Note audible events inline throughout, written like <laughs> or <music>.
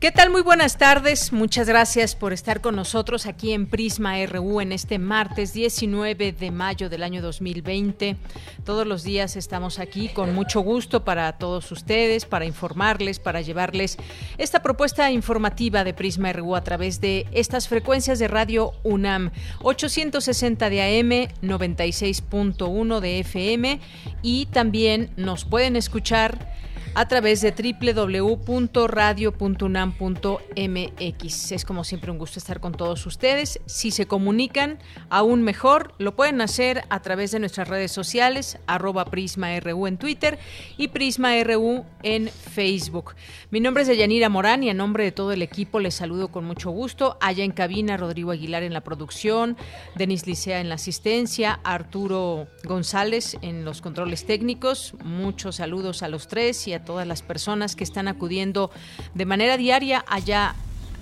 ¿Qué tal? Muy buenas tardes. Muchas gracias por estar con nosotros aquí en Prisma RU en este martes 19 de mayo del año 2020. Todos los días estamos aquí con mucho gusto para todos ustedes, para informarles, para llevarles esta propuesta informativa de Prisma RU a través de estas frecuencias de radio UNAM 860 de AM, 96.1 de FM y también nos pueden escuchar a través de www.radio.unam.mx. Es como siempre un gusto estar con todos ustedes. Si se comunican, aún mejor, lo pueden hacer a través de nuestras redes sociales, arroba PrismaRU en Twitter y PrismaRU en Facebook. Mi nombre es Deyanira Morán y a nombre de todo el equipo les saludo con mucho gusto. Allá en cabina, Rodrigo Aguilar en la producción, Denis Licea en la asistencia, Arturo González en los controles técnicos. Muchos saludos a los tres y a todas las personas que están acudiendo de manera diaria allá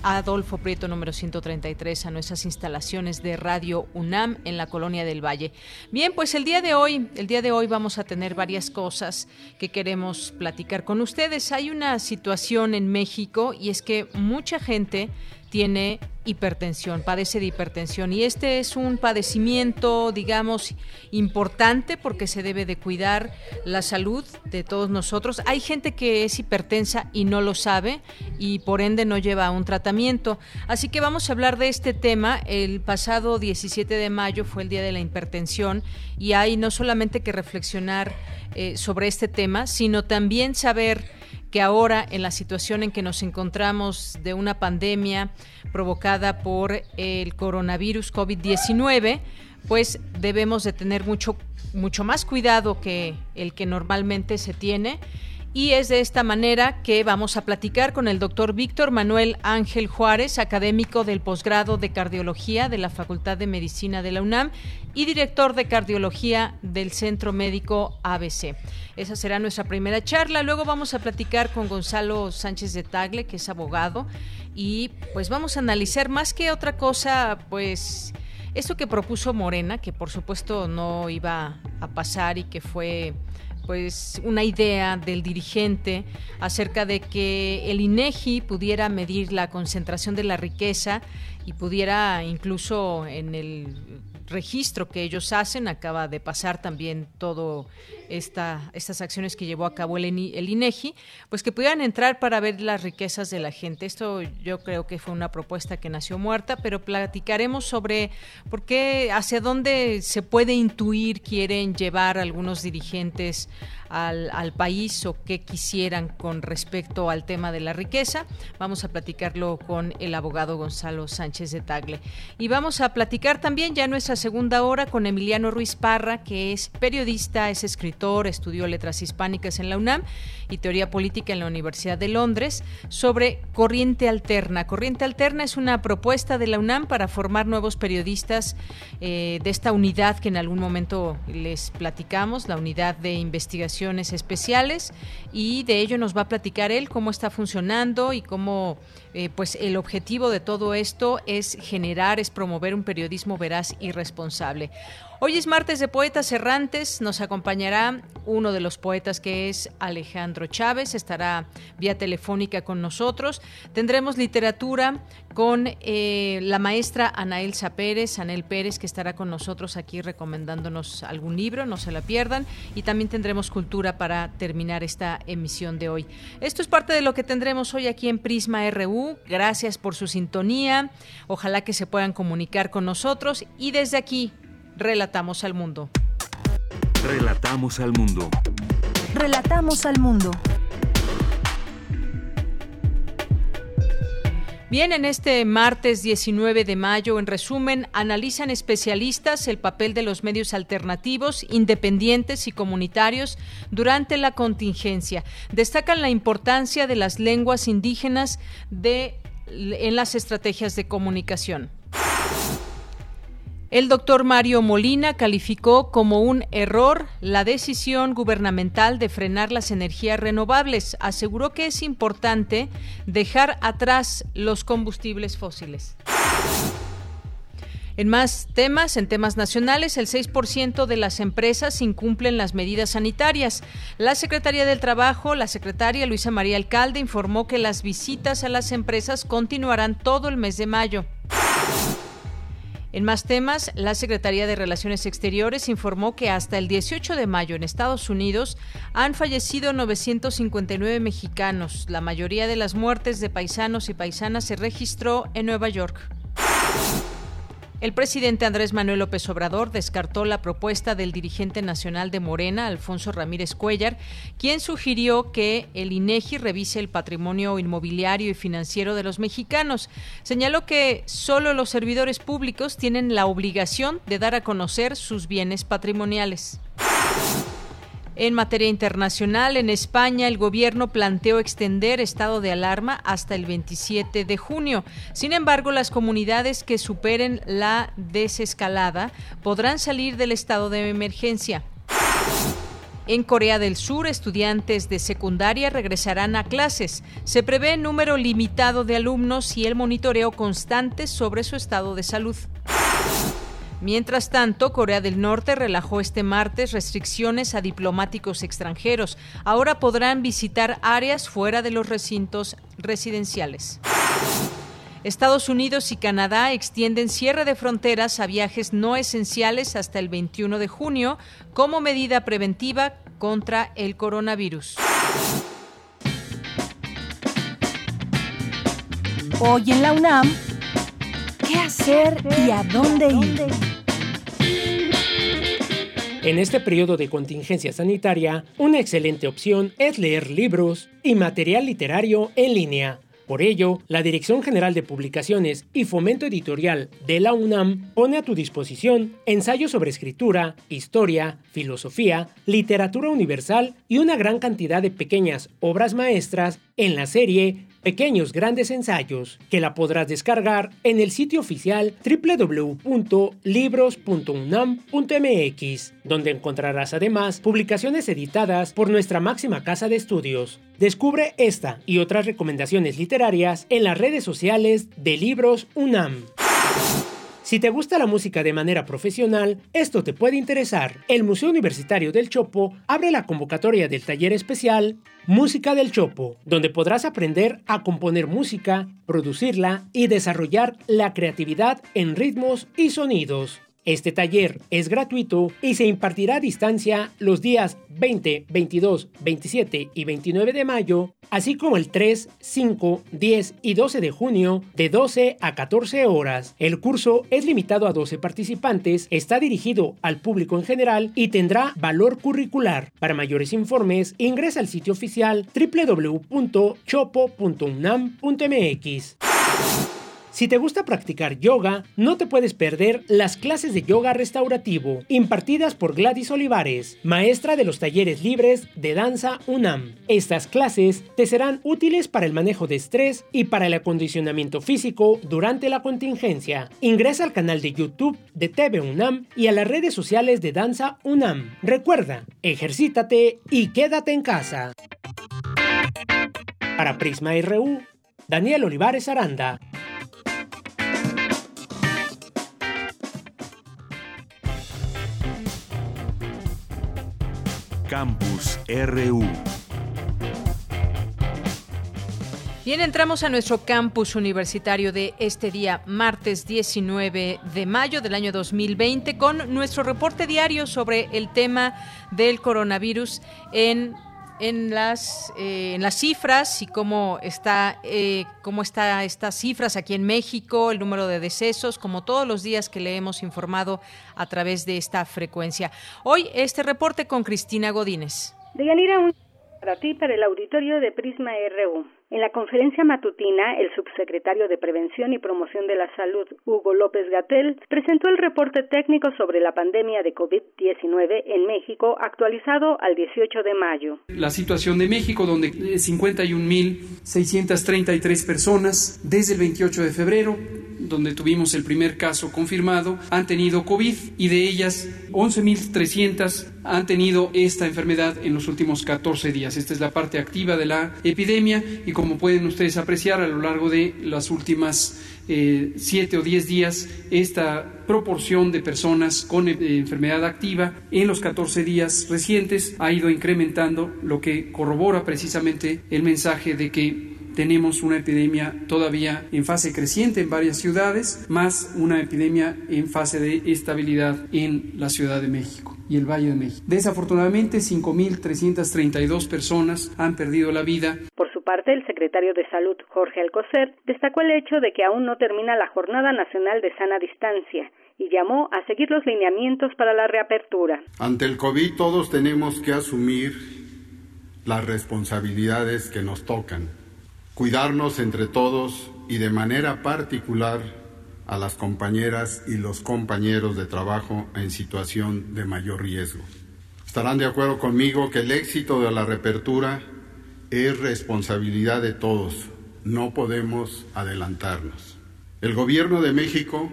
a Adolfo Prieto número 133 a nuestras instalaciones de Radio UNAM en la Colonia del Valle. Bien, pues el día de hoy, el día de hoy vamos a tener varias cosas que queremos platicar con ustedes. Hay una situación en México y es que mucha gente tiene hipertensión, padece de hipertensión y este es un padecimiento, digamos, importante porque se debe de cuidar la salud de todos nosotros. Hay gente que es hipertensa y no lo sabe y por ende no lleva un tratamiento. Así que vamos a hablar de este tema. El pasado 17 de mayo fue el Día de la Hipertensión y hay no solamente que reflexionar eh, sobre este tema, sino también saber que ahora en la situación en que nos encontramos de una pandemia provocada por el coronavirus COVID-19, pues debemos de tener mucho mucho más cuidado que el que normalmente se tiene y es de esta manera que vamos a platicar con el doctor Víctor Manuel Ángel Juárez, académico del posgrado de cardiología de la Facultad de Medicina de la UNAM y director de cardiología del Centro Médico ABC. Esa será nuestra primera charla. Luego vamos a platicar con Gonzalo Sánchez de Tagle, que es abogado, y pues vamos a analizar más que otra cosa, pues esto que propuso Morena, que por supuesto no iba a pasar y que fue pues una idea del dirigente acerca de que el INEGI pudiera medir la concentración de la riqueza y pudiera incluso en el registro que ellos hacen, acaba de pasar también todo esta, estas acciones que llevó a cabo el, el, INEGI, pues que pudieran entrar para ver las riquezas de la gente. Esto yo creo que fue una propuesta que nació muerta, pero platicaremos sobre por qué, hacia dónde se puede intuir quieren llevar algunos dirigentes al, al, país o qué quisieran con respecto al tema de la riqueza. Vamos a platicarlo con el abogado Gonzalo Sánchez de Tagle. Y vamos a platicar también ya nuestra segunda hora con Emiliano Ruiz Parra, que es periodista, es escritor, estudió letras hispánicas en la UNAM y teoría política en la Universidad de Londres, sobre Corriente Alterna. Corriente Alterna es una propuesta de la UNAM para formar nuevos periodistas eh, de esta unidad que en algún momento les platicamos, la unidad de investigación especiales y de ello nos va a platicar él cómo está funcionando y cómo eh, pues el objetivo de todo esto es generar, es promover un periodismo veraz y responsable. Hoy es martes de Poetas Errantes, nos acompañará uno de los poetas que es Alejandro Chávez, estará vía telefónica con nosotros. Tendremos literatura con eh, la maestra Anaelsa Pérez, Anel Pérez, que estará con nosotros aquí recomendándonos algún libro, no se la pierdan. Y también tendremos cultura para terminar esta emisión de hoy. Esto es parte de lo que tendremos hoy aquí en Prisma RU. Gracias por su sintonía. Ojalá que se puedan comunicar con nosotros. Y desde aquí, Relatamos al mundo. Relatamos al mundo. Relatamos al mundo. Bien, en este martes 19 de mayo, en resumen, analizan especialistas el papel de los medios alternativos, independientes y comunitarios durante la contingencia. Destacan la importancia de las lenguas indígenas de, en las estrategias de comunicación. El doctor Mario Molina calificó como un error la decisión gubernamental de frenar las energías renovables. Aseguró que es importante dejar atrás los combustibles fósiles. En más temas, en temas nacionales, el 6% de las empresas incumplen las medidas sanitarias. La Secretaría del Trabajo, la secretaria Luisa María Alcalde, informó que las visitas a las empresas continuarán todo el mes de mayo. En más temas, la Secretaría de Relaciones Exteriores informó que hasta el 18 de mayo en Estados Unidos han fallecido 959 mexicanos. La mayoría de las muertes de paisanos y paisanas se registró en Nueva York. El presidente Andrés Manuel López Obrador descartó la propuesta del dirigente nacional de Morena, Alfonso Ramírez Cuellar, quien sugirió que el INEGI revise el patrimonio inmobiliario y financiero de los mexicanos. Señaló que solo los servidores públicos tienen la obligación de dar a conocer sus bienes patrimoniales. En materia internacional, en España el gobierno planteó extender estado de alarma hasta el 27 de junio. Sin embargo, las comunidades que superen la desescalada podrán salir del estado de emergencia. En Corea del Sur, estudiantes de secundaria regresarán a clases. Se prevé número limitado de alumnos y el monitoreo constante sobre su estado de salud. Mientras tanto, Corea del Norte relajó este martes restricciones a diplomáticos extranjeros. Ahora podrán visitar áreas fuera de los recintos residenciales. Estados Unidos y Canadá extienden cierre de fronteras a viajes no esenciales hasta el 21 de junio como medida preventiva contra el coronavirus. Hoy en la UNAM, ¿qué hacer y a dónde ir? En este periodo de contingencia sanitaria, una excelente opción es leer libros y material literario en línea. Por ello, la Dirección General de Publicaciones y Fomento Editorial de la UNAM pone a tu disposición ensayos sobre escritura, historia, filosofía, literatura universal y una gran cantidad de pequeñas obras maestras en la serie Pequeños Grandes Ensayos, que la podrás descargar en el sitio oficial www.libros.unam.mx, donde encontrarás además publicaciones editadas por nuestra máxima casa de estudios. Descubre esta y otras recomendaciones literarias en las redes sociales de Libros UNAM. Si te gusta la música de manera profesional, esto te puede interesar. El Museo Universitario del Chopo abre la convocatoria del taller especial Música del Chopo, donde podrás aprender a componer música, producirla y desarrollar la creatividad en ritmos y sonidos. Este taller es gratuito y se impartirá a distancia los días 20, 22, 27 y 29 de mayo, así como el 3, 5, 10 y 12 de junio de 12 a 14 horas. El curso es limitado a 12 participantes, está dirigido al público en general y tendrá valor curricular. Para mayores informes, ingresa al sitio oficial www.chopo.unam.mx. Si te gusta practicar yoga, no te puedes perder las clases de yoga restaurativo impartidas por Gladys Olivares, maestra de los talleres libres de danza UNAM. Estas clases te serán útiles para el manejo de estrés y para el acondicionamiento físico durante la contingencia. Ingresa al canal de YouTube de TV UNAM y a las redes sociales de Danza UNAM. Recuerda, ejercítate y quédate en casa. Para Prisma RU, Daniel Olivares Aranda. Campus RU. Bien, entramos a nuestro campus universitario de este día, martes 19 de mayo del año 2020, con nuestro reporte diario sobre el tema del coronavirus en en las eh, en las cifras y cómo está eh, cómo está estas cifras aquí en México, el número de decesos, como todos los días que le hemos informado a través de esta frecuencia. Hoy este reporte con Cristina Godínez. Deyanira, un para ti para el auditorio de Prisma RU. En la conferencia matutina, el subsecretario de Prevención y Promoción de la Salud, Hugo López Gatel, presentó el reporte técnico sobre la pandemia de COVID-19 en México actualizado al 18 de mayo. La situación de México, donde 51.633 personas desde el 28 de febrero donde tuvimos el primer caso confirmado, han tenido COVID y de ellas 11.300 han tenido esta enfermedad en los últimos 14 días. Esta es la parte activa de la epidemia y como pueden ustedes apreciar a lo largo de las últimas eh, siete o diez días esta proporción de personas con eh, enfermedad activa en los 14 días recientes ha ido incrementando, lo que corrobora precisamente el mensaje de que tenemos una epidemia todavía en fase creciente en varias ciudades, más una epidemia en fase de estabilidad en la Ciudad de México y el Valle de México. Desafortunadamente, 5.332 personas han perdido la vida. Por su parte, el secretario de Salud, Jorge Alcocer, destacó el hecho de que aún no termina la Jornada Nacional de Sana Distancia y llamó a seguir los lineamientos para la reapertura. Ante el COVID todos tenemos que asumir las responsabilidades que nos tocan cuidarnos entre todos y de manera particular a las compañeras y los compañeros de trabajo en situación de mayor riesgo. Estarán de acuerdo conmigo que el éxito de la reapertura es responsabilidad de todos, no podemos adelantarnos. El Gobierno de México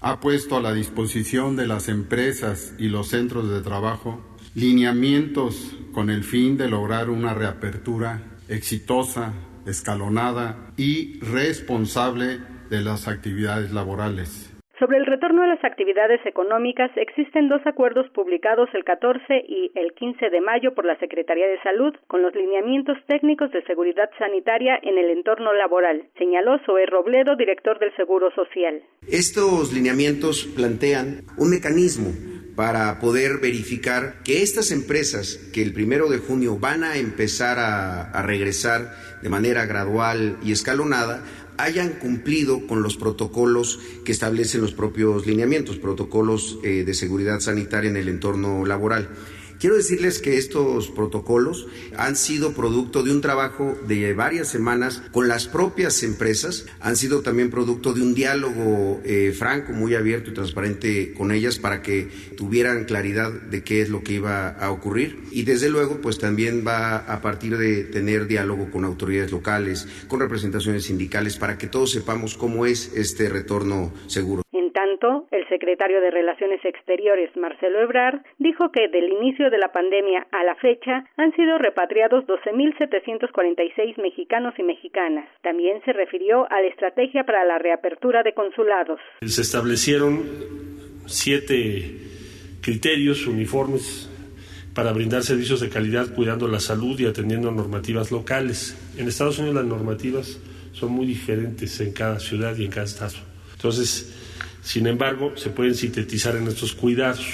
ha puesto a la disposición de las empresas y los centros de trabajo lineamientos con el fin de lograr una reapertura exitosa escalonada y responsable de las actividades laborales. Sobre el retorno a las actividades económicas existen dos acuerdos publicados el 14 y el 15 de mayo por la Secretaría de Salud con los lineamientos técnicos de seguridad sanitaria en el entorno laboral, señaló Zoe Robledo, director del Seguro Social. Estos lineamientos plantean un mecanismo para poder verificar que estas empresas que el primero de junio van a empezar a, regresar de manera gradual y escalonada hayan cumplido con los protocolos que establecen los propios lineamientos, protocolos eh, de seguridad sanitaria en el entorno laboral. Quiero decirles que estos protocolos han sido producto de un trabajo de varias semanas con las propias empresas, han sido también producto de un diálogo eh, franco, muy abierto y transparente con ellas para que tuvieran claridad de qué es lo que iba a ocurrir. Y desde luego, pues también va a partir de tener diálogo con autoridades locales, con representaciones sindicales, para que todos sepamos cómo es este retorno seguro tanto, el secretario de Relaciones Exteriores, Marcelo Ebrard, dijo que del inicio de la pandemia a la fecha han sido repatriados 12.746 mexicanos y mexicanas. También se refirió a la estrategia para la reapertura de consulados. Se establecieron siete criterios uniformes para brindar servicios de calidad cuidando la salud y atendiendo normativas locales. En Estados Unidos las normativas son muy diferentes en cada ciudad y en cada estado. Entonces, sin embargo, se pueden sintetizar en estos cuidados.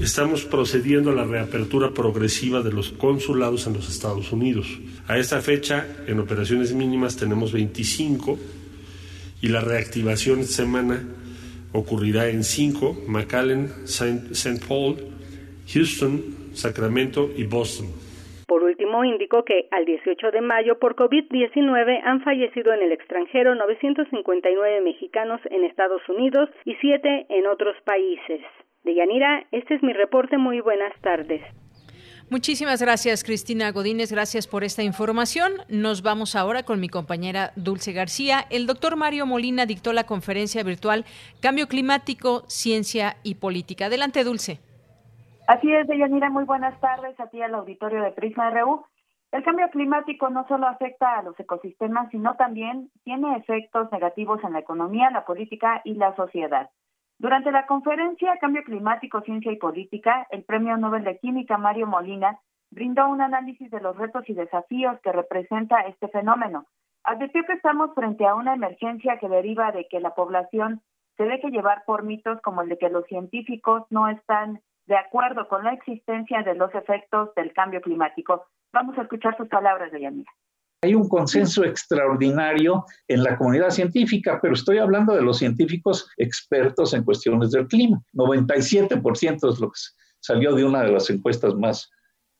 Estamos procediendo a la reapertura progresiva de los consulados en los Estados Unidos. A esta fecha, en operaciones mínimas tenemos 25 y la reactivación esta semana ocurrirá en 5, McAllen, St. Paul, Houston, Sacramento y Boston. Último, indicó que al 18 de mayo por COVID-19 han fallecido en el extranjero 959 mexicanos en Estados Unidos y 7 en otros países. De Yanira, este es mi reporte. Muy buenas tardes. Muchísimas gracias, Cristina Godínez. Gracias por esta información. Nos vamos ahora con mi compañera Dulce García. El doctor Mario Molina dictó la conferencia virtual Cambio Climático, Ciencia y Política. Adelante, Dulce. Así es, Deyanira, muy buenas tardes a ti al auditorio de Prisma RU. El cambio climático no solo afecta a los ecosistemas, sino también tiene efectos negativos en la economía, la política y la sociedad. Durante la conferencia Cambio Climático, Ciencia y Política, el Premio Nobel de Química Mario Molina brindó un análisis de los retos y desafíos que representa este fenómeno. Advirtió que estamos frente a una emergencia que deriva de que la población se deje llevar por mitos como el de que los científicos no están de acuerdo con la existencia de los efectos del cambio climático. Vamos a escuchar sus palabras, de Yanira. Hay un consenso extraordinario en la comunidad científica, pero estoy hablando de los científicos expertos en cuestiones del clima. 97% es lo que salió de una de las encuestas más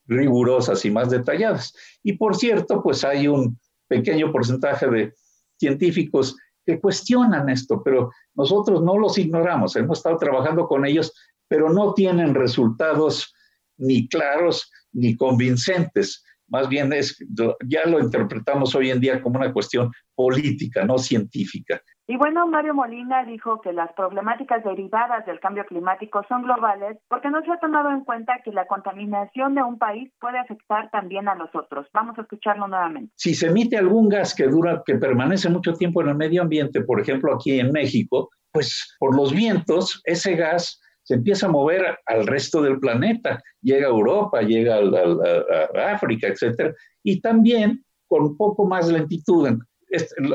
rigurosas y más detalladas. Y por cierto, pues hay un pequeño porcentaje de científicos que cuestionan esto, pero nosotros no los ignoramos, hemos estado trabajando con ellos, pero no tienen resultados ni claros ni convincentes. Más bien es, ya lo interpretamos hoy en día como una cuestión política, no científica. Y bueno, Mario Molina dijo que las problemáticas derivadas del cambio climático son globales porque no se ha tomado en cuenta que la contaminación de un país puede afectar también a los otros. Vamos a escucharlo nuevamente. Si se emite algún gas que dura, que permanece mucho tiempo en el medio ambiente, por ejemplo aquí en México, pues por los vientos, ese gas se empieza a mover al resto del planeta, llega a Europa, llega a, África, etcétera, y también con poco más lentitud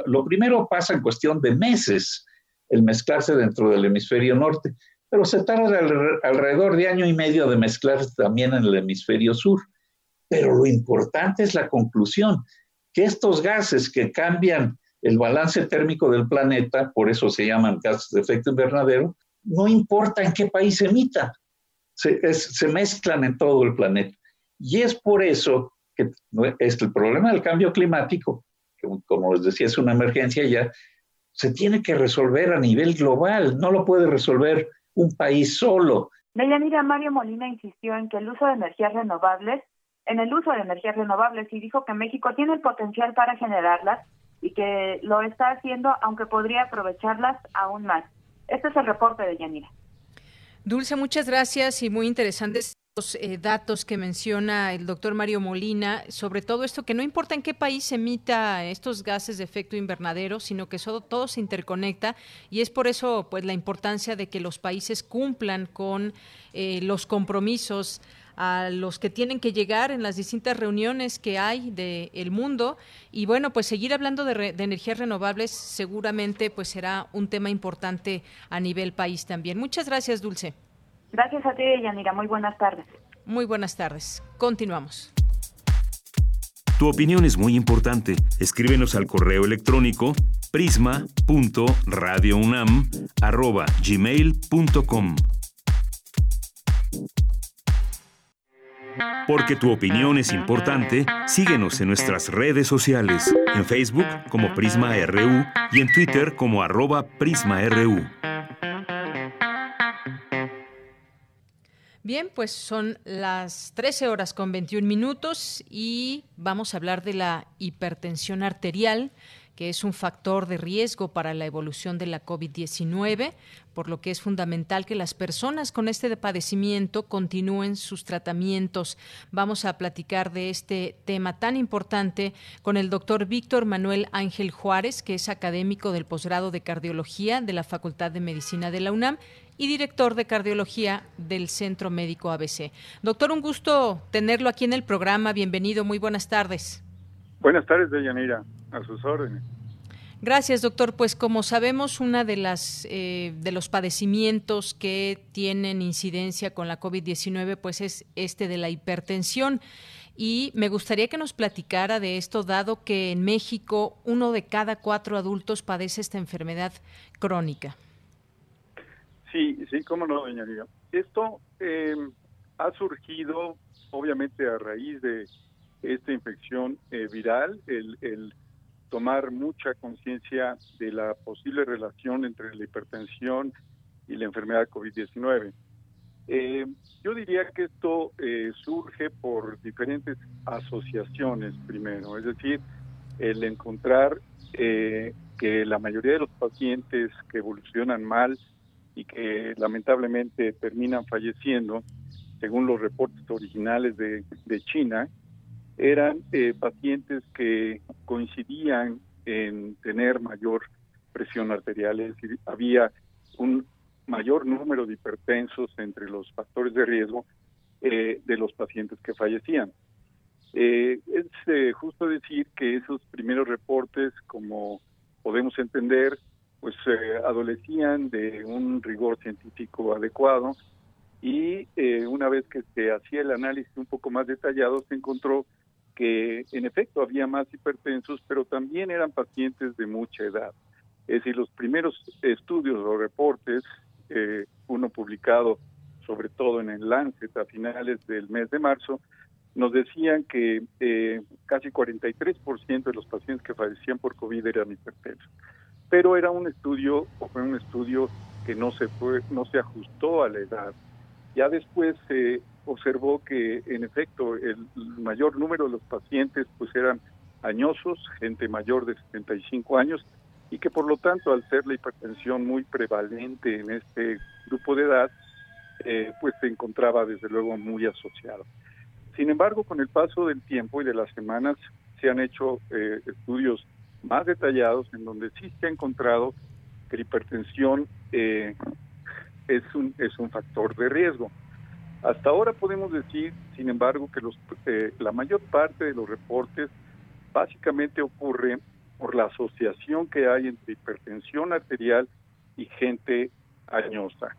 lo primero pasa en cuestión de meses el mezclarse dentro del hemisferio norte, pero se tarda alrededor de año y medio de mezclarse también en el hemisferio sur. Pero lo importante es la conclusión, que estos gases que cambian el balance térmico del planeta, por eso se llaman gases de efecto invernadero, no importa en qué país emita, se, mezclan en todo el planeta. Y es por eso que es el problema del cambio climático como les decía, es una emergencia ya, se tiene que resolver a nivel global, no lo puede resolver un país solo. Deyanira Mario Molina insistió en que el uso de energías renovables, en el uso de energías renovables y dijo que México tiene el potencial para generarlas y que lo está haciendo, aunque podría aprovecharlas aún más. Este es el reporte de Yanira. Dulce, muchas gracias y muy interesantes los eh, datos que menciona el doctor Mario Molina, sobre todo esto que no importa en qué país se emita estos gases de efecto invernadero, sino que todo, se interconecta y es por eso pues la importancia de que los países cumplan con eh, los compromisos a los que tienen que llegar en las distintas reuniones que hay del mundo y bueno pues seguir hablando de, de, energías renovables seguramente pues será un tema importante a nivel país también muchas gracias Dulce Gracias a ti, Yanira. Muy buenas tardes. Muy buenas tardes. Continuamos. Tu opinión es muy importante. Escríbenos al correo electrónico prisma.radiounam@gmail.com. Porque tu opinión es importante, síguenos en nuestras redes sociales, en Facebook como Prisma RU y en Twitter como arroba PrismaRU. Bien, pues son las 13 horas con 21 minutos y vamos a hablar de la hipertensión arterial que es un factor de riesgo para la evolución de la COVID-19, por lo que es fundamental que las personas con este padecimiento continúen sus tratamientos. Vamos a platicar de este tema tan importante con el doctor Víctor Manuel Ángel Juárez, que es académico del posgrado de cardiología de la Facultad de Medicina de la UNAM y director de cardiología del Centro Médico ABC. Doctor, un gusto tenerlo aquí en el programa. Bienvenido, muy buenas tardes. Buenas tardes, Deyanira, a sus órdenes. Gracias, doctor. Pues como sabemos, una de las eh, de los padecimientos que tienen incidencia con la COVID-19, pues es este de la hipertensión. Y me gustaría que nos platicara de esto, dado que en México uno de cada cuatro adultos padece esta enfermedad crónica. Sí, sí, cómo no, doña Esto eh, ha surgido, obviamente, a raíz de esta infección eh, viral, el, tomar mucha conciencia de la posible relación entre la hipertensión y la enfermedad COVID-19. Eh, yo diría que esto surge por diferentes asociaciones primero, es decir, el encontrar que la mayoría de los pacientes que evolucionan mal y que lamentablemente terminan falleciendo, según los reportes originales de, China, eran eh, pacientes que coincidían en tener mayor presión arterial, es decir, había un mayor número de hipertensos entre los factores de riesgo eh, de los pacientes que fallecían. Eh, es justo decir que esos primeros reportes, como podemos entender, pues eh, adolecían de un rigor científico adecuado y eh, una vez que se hacía el análisis un poco más detallado se encontró que en efecto había más hipertensos, pero también eran pacientes de mucha edad. Es decir, los primeros estudios o reportes, eh, uno publicado sobre todo en el Lancet a finales del mes de marzo, nos decían que eh, casi 43% de los pacientes que fallecían por COVID eran hipertensos. Pero era un estudio, o fue un estudio que no se fue, no se ajustó a la edad. Ya después se observó que en efecto el mayor número de los pacientes pues eran añosos, gente mayor de 75 años y que por lo tanto al ser la hipertensión muy prevalente en este grupo de edad, eh, pues se encontraba desde luego muy asociado. Sin embargo, con el paso del tiempo y de las semanas se han hecho eh, estudios más detallados en donde sí se ha encontrado que la hipertensión eh, es, un, es un factor de riesgo. Hasta ahora podemos decir, sin embargo, que los, la mayor parte de los reportes básicamente ocurre por la asociación que hay entre hipertensión arterial y gente añosa.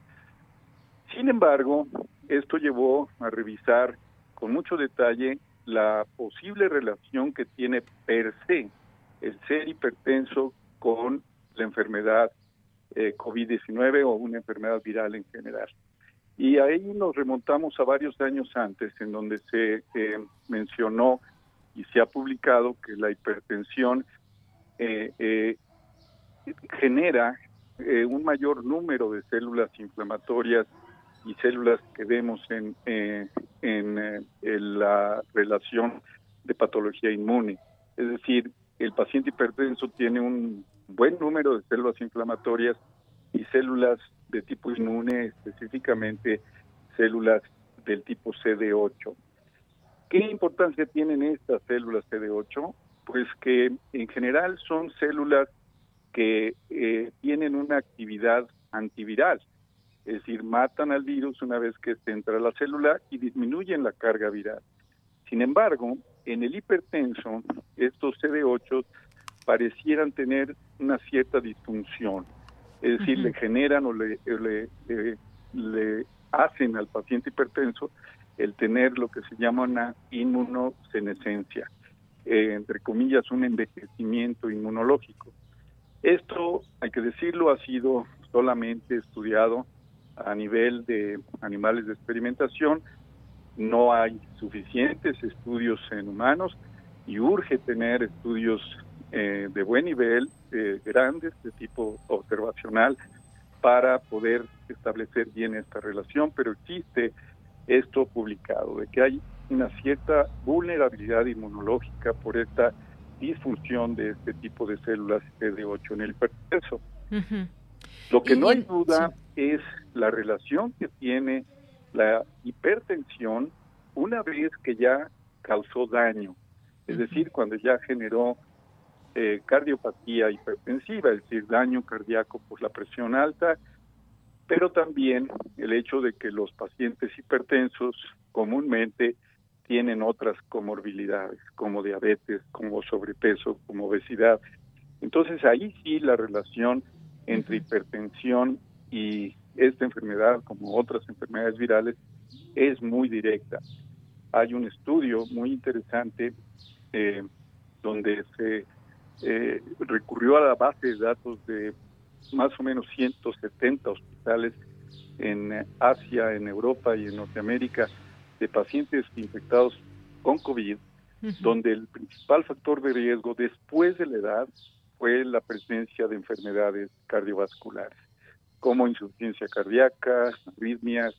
Sin embargo, esto llevó a revisar con mucho detalle la posible relación que tiene per se el ser hipertenso con la enfermedad eh, COVID-19 o una enfermedad viral en general. Y ahí nos remontamos a varios años antes, en donde se eh, mencionó y se ha publicado que la hipertensión eh, eh, genera eh, un mayor número de células inflamatorias y células que vemos en, en, la relación de patología inmune. Es decir, el paciente hipertenso tiene un buen número de células inflamatorias y células de tipo inmune, específicamente células del tipo CD8. ¿Qué importancia tienen estas células CD8? Pues que en general son células que eh, tienen una actividad antiviral, es decir, matan al virus una vez que entra la célula y disminuyen la carga viral. Sin embargo, en el hipertenso, estos CD8 parecieran tener una cierta disfunción, es decir, le generan o le, le hacen al paciente hipertenso el tener lo que se llama una inmunosenescencia, eh, entre comillas, un envejecimiento inmunológico. Esto, hay que decirlo, ha sido solamente estudiado a nivel de animales de experimentación. No hay suficientes estudios en humanos y urge tener estudios eh, de buen nivel, eh, grandes, de tipo observacional, para poder establecer bien esta relación, pero existe esto publicado, de que hay una cierta vulnerabilidad inmunológica por esta disfunción de este tipo de células CD8 en el hipertenso. Lo que no hay duda es la relación que tiene la hipertensión una vez que ya causó daño, es decir, cuando ya generó eh, cardiopatía hipertensiva, es decir, daño cardíaco por la presión alta pero también el hecho de que los pacientes hipertensos comúnmente tienen otras comorbilidades, como diabetes, como sobrepeso, como obesidad. Entonces ahí sí la relación entre hipertensión y esta enfermedad, como otras enfermedades virales, es muy directa. Hay un estudio muy interesante eh, donde se eh, recurrió a la base de datos de más o menos 170 hospitales en Asia, en Europa y en Norteamérica de pacientes infectados con COVID, donde el principal factor de riesgo después de la edad fue la presencia de enfermedades cardiovasculares, como insuficiencia cardíaca, arritmias,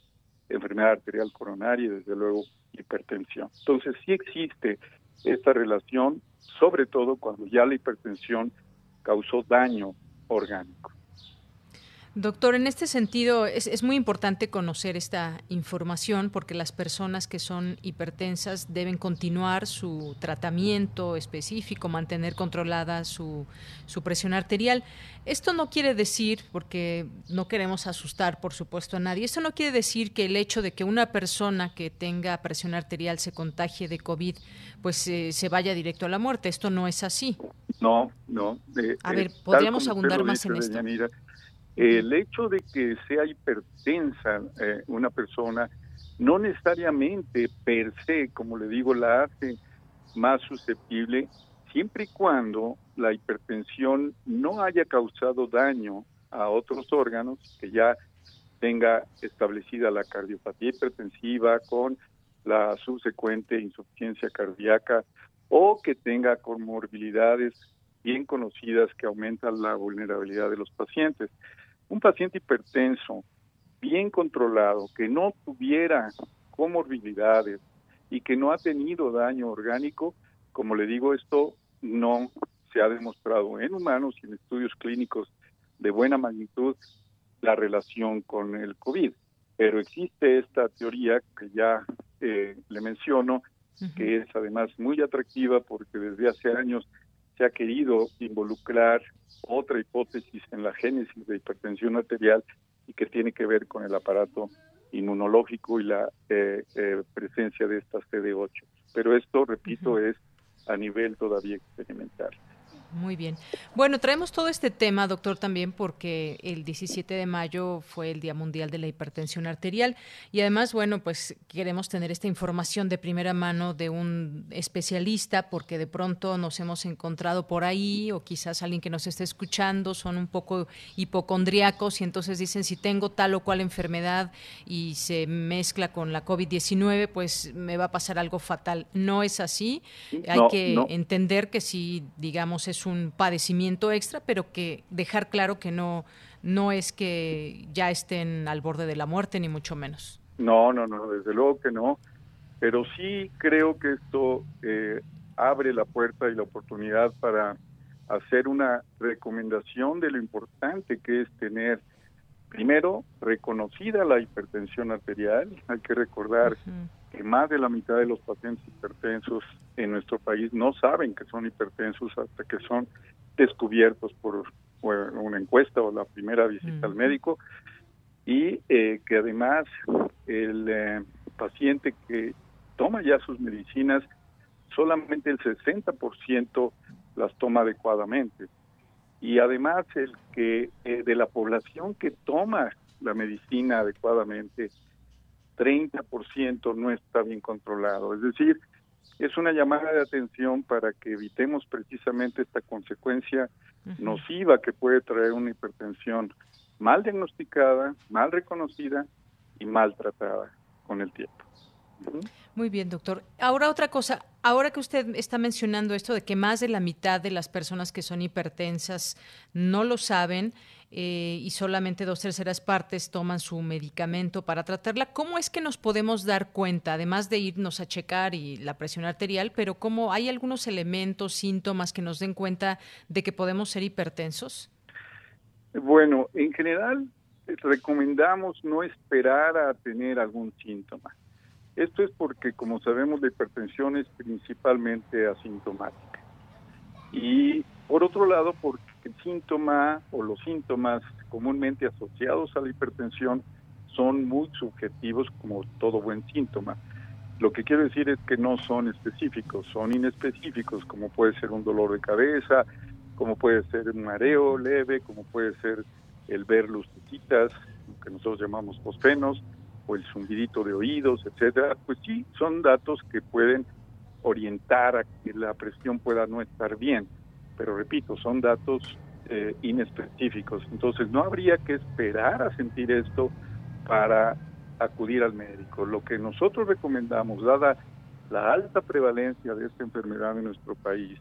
enfermedad arterial coronaria y desde luego hipertensión. Entonces sí existe esta relación, sobre todo cuando ya la hipertensión causó daño orgánico. Doctor, en este sentido es, muy importante conocer esta información porque las personas que son hipertensas deben continuar su tratamiento específico, mantener controlada su, su presión arterial. Esto no quiere decir, porque no queremos asustar, por supuesto, a nadie, esto no quiere decir que el hecho de que una persona que tenga presión arterial se contagie de COVID, pues eh, se vaya directo a la muerte. Esto no es así. No, no. a ver, ¿podríamos abundar más en esto? El hecho de que sea hipertensa eh, una persona no necesariamente per se, como le digo, la hace más susceptible, siempre y cuando la hipertensión no haya causado daño a otros órganos, que ya tenga establecida la cardiopatía hipertensiva con la subsecuente insuficiencia cardíaca o que tenga comorbilidades bien conocidas que aumentan la vulnerabilidad de los pacientes. Un paciente hipertenso, bien controlado, que no tuviera comorbilidades y que no ha tenido daño orgánico, como le digo, esto no se ha demostrado en humanos y en estudios clínicos de buena magnitud la relación con el COVID. Pero existe esta teoría que ya eh, le menciono, que es además muy atractiva porque desde hace años se ha querido involucrar otra hipótesis en la génesis de hipertensión arterial y que tiene que ver con el aparato inmunológico y la eh, eh, presencia de esta CD8. Pero esto, repito, es a nivel todavía experimental. Muy bien. Bueno, traemos todo este tema, doctor, también porque el 17 de mayo fue el Día Mundial de la Hipertensión Arterial y además, bueno, pues queremos tener esta información de primera mano de un especialista porque de pronto nos hemos encontrado por ahí o quizás alguien que nos esté escuchando son un poco hipocondriacos y entonces dicen si tengo tal o cual enfermedad y se mezcla con la COVID-19, pues me va a pasar algo fatal. No es así. Hay que entender que si, digamos, es un padecimiento extra, pero que dejar claro que no, no es que ya estén al borde de la muerte, ni mucho menos. No, no, no, desde luego que no, pero sí creo que esto eh, abre la puerta y la oportunidad para hacer una recomendación de lo importante que es tener primero reconocida la hipertensión arterial. Hay que recordar que más de la mitad de los pacientes hipertensos en nuestro país no saben que son hipertensos hasta que son descubiertos por, una encuesta o la primera visita al médico. Y eh, que además el eh, paciente que toma ya sus medicinas solamente el 60% las toma adecuadamente. Y además el que eh, de la población que toma la medicina adecuadamente 30% no está bien controlado. Es decir, es una llamada de atención para que evitemos precisamente esta consecuencia nociva que puede traer una hipertensión mal diagnosticada, mal reconocida y mal tratada con el tiempo. Muy bien, doctor. Ahora otra cosa, ahora que usted está mencionando esto de que más de la mitad de las personas que son hipertensas no lo saben eh, y solamente dos terceras partes toman su medicamento para tratarla, ¿cómo es que nos podemos dar cuenta, además de irnos a checar y la presión arterial, pero cómo hay algunos elementos, síntomas que nos den cuenta de que podemos ser hipertensos? Bueno, en general recomendamos no esperar a tener algún síntoma esto es porque, como sabemos, la hipertensión es principalmente asintomática. Y por otro lado, porque el síntoma o los síntomas comúnmente asociados a la hipertensión son muy subjetivos como todo buen síntoma. Lo que quiero decir es que no son específicos, son inespecíficos, como puede ser un dolor de cabeza, como puede ser un mareo leve, como puede ser el ver lucecitas, lo que nosotros llamamos fosfenos, o el zumbidito de oídos, etcétera, pues sí, son datos que pueden orientar a que la presión pueda no estar bien, pero repito, son datos eh, inespecíficos, entonces no habría que esperar a sentir esto para acudir al médico. Lo que nosotros recomendamos, dada la alta prevalencia de esta enfermedad en nuestro país,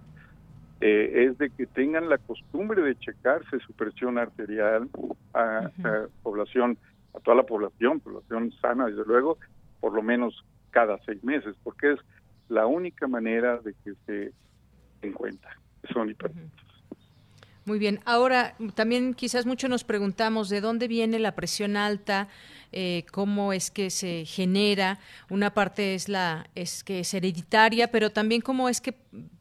eh, es de que tengan la costumbre de checarse su presión arterial a, a población a toda la población, población sana, desde luego, por lo menos cada seis meses, porque es la única manera de que se den cuenta son hipertensos. Muy bien. Ahora, también quizás mucho nos preguntamos de dónde viene la presión alta, eh, cómo es que se genera. Una parte es la es que es hereditaria, pero también cómo es que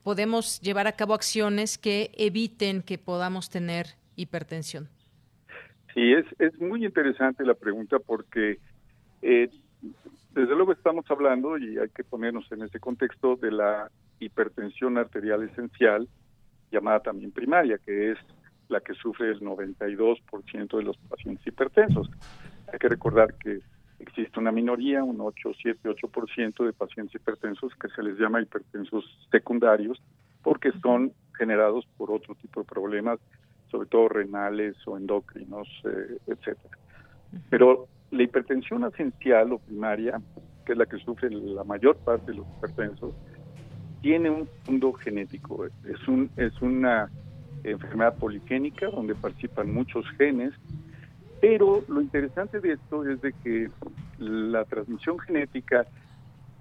podemos llevar a cabo acciones que eviten que podamos tener hipertensión. Sí, es, es muy interesante la pregunta porque eh, desde luego estamos hablando, y hay que ponernos en ese contexto, de la hipertensión arterial esencial, llamada también primaria, que es la que sufre el 92% de los pacientes hipertensos. Hay que recordar que existe una minoría, un 8, 7, 8% de pacientes hipertensos que se les llama hipertensos secundarios porque son generados por otro tipo de problemas sobre todo renales o endocrinos, eh, etcétera. Pero la hipertensión esencial o primaria, que es la que sufre la mayor parte de los hipertensos, tiene un fondo genético. Es, un, es una enfermedad poligénica donde participan muchos genes, pero lo interesante de esto es de que la transmisión genética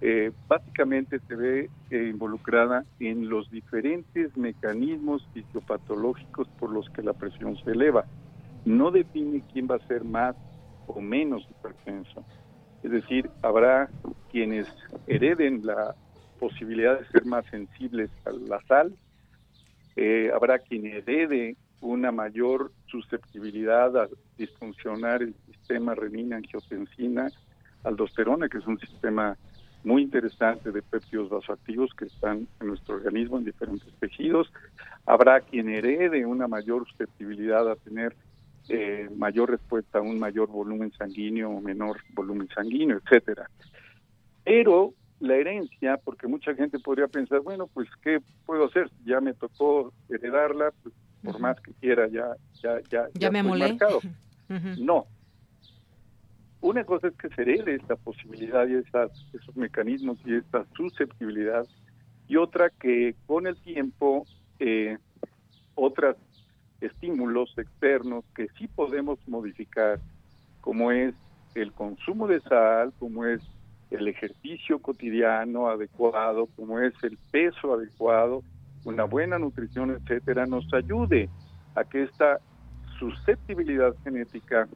eh, básicamente se ve eh, involucrada en los diferentes mecanismos fisiopatológicos por los que la presión se eleva. No define quién va a ser más o menos hipertenso. Es decir, habrá quienes hereden la posibilidad de ser más sensibles a la sal, eh, habrá quien herede una mayor susceptibilidad a disfuncionar el sistema renina-angiotensina, aldosterona, que es un sistema muy interesante de péptidos vasoactivos que están en nuestro organismo en diferentes tejidos. Habrá quien herede una mayor susceptibilidad a tener eh, mayor respuesta a un mayor volumen sanguíneo o menor volumen sanguíneo, etcétera. Pero la herencia, porque mucha gente podría pensar, bueno, pues qué puedo hacer, ya me tocó heredarla, pues, por más que quiera ya ya ya ya, me amolé. No. Una cosa es que se herede esta posibilidad y esas, esos mecanismos y esta susceptibilidad, y otra que con el tiempo eh, otros estímulos externos que sí podemos modificar, como es el consumo de sal, como es el ejercicio cotidiano adecuado, como es el peso adecuado, una buena nutrición, etcétera, nos ayude a que esta susceptibilidad genética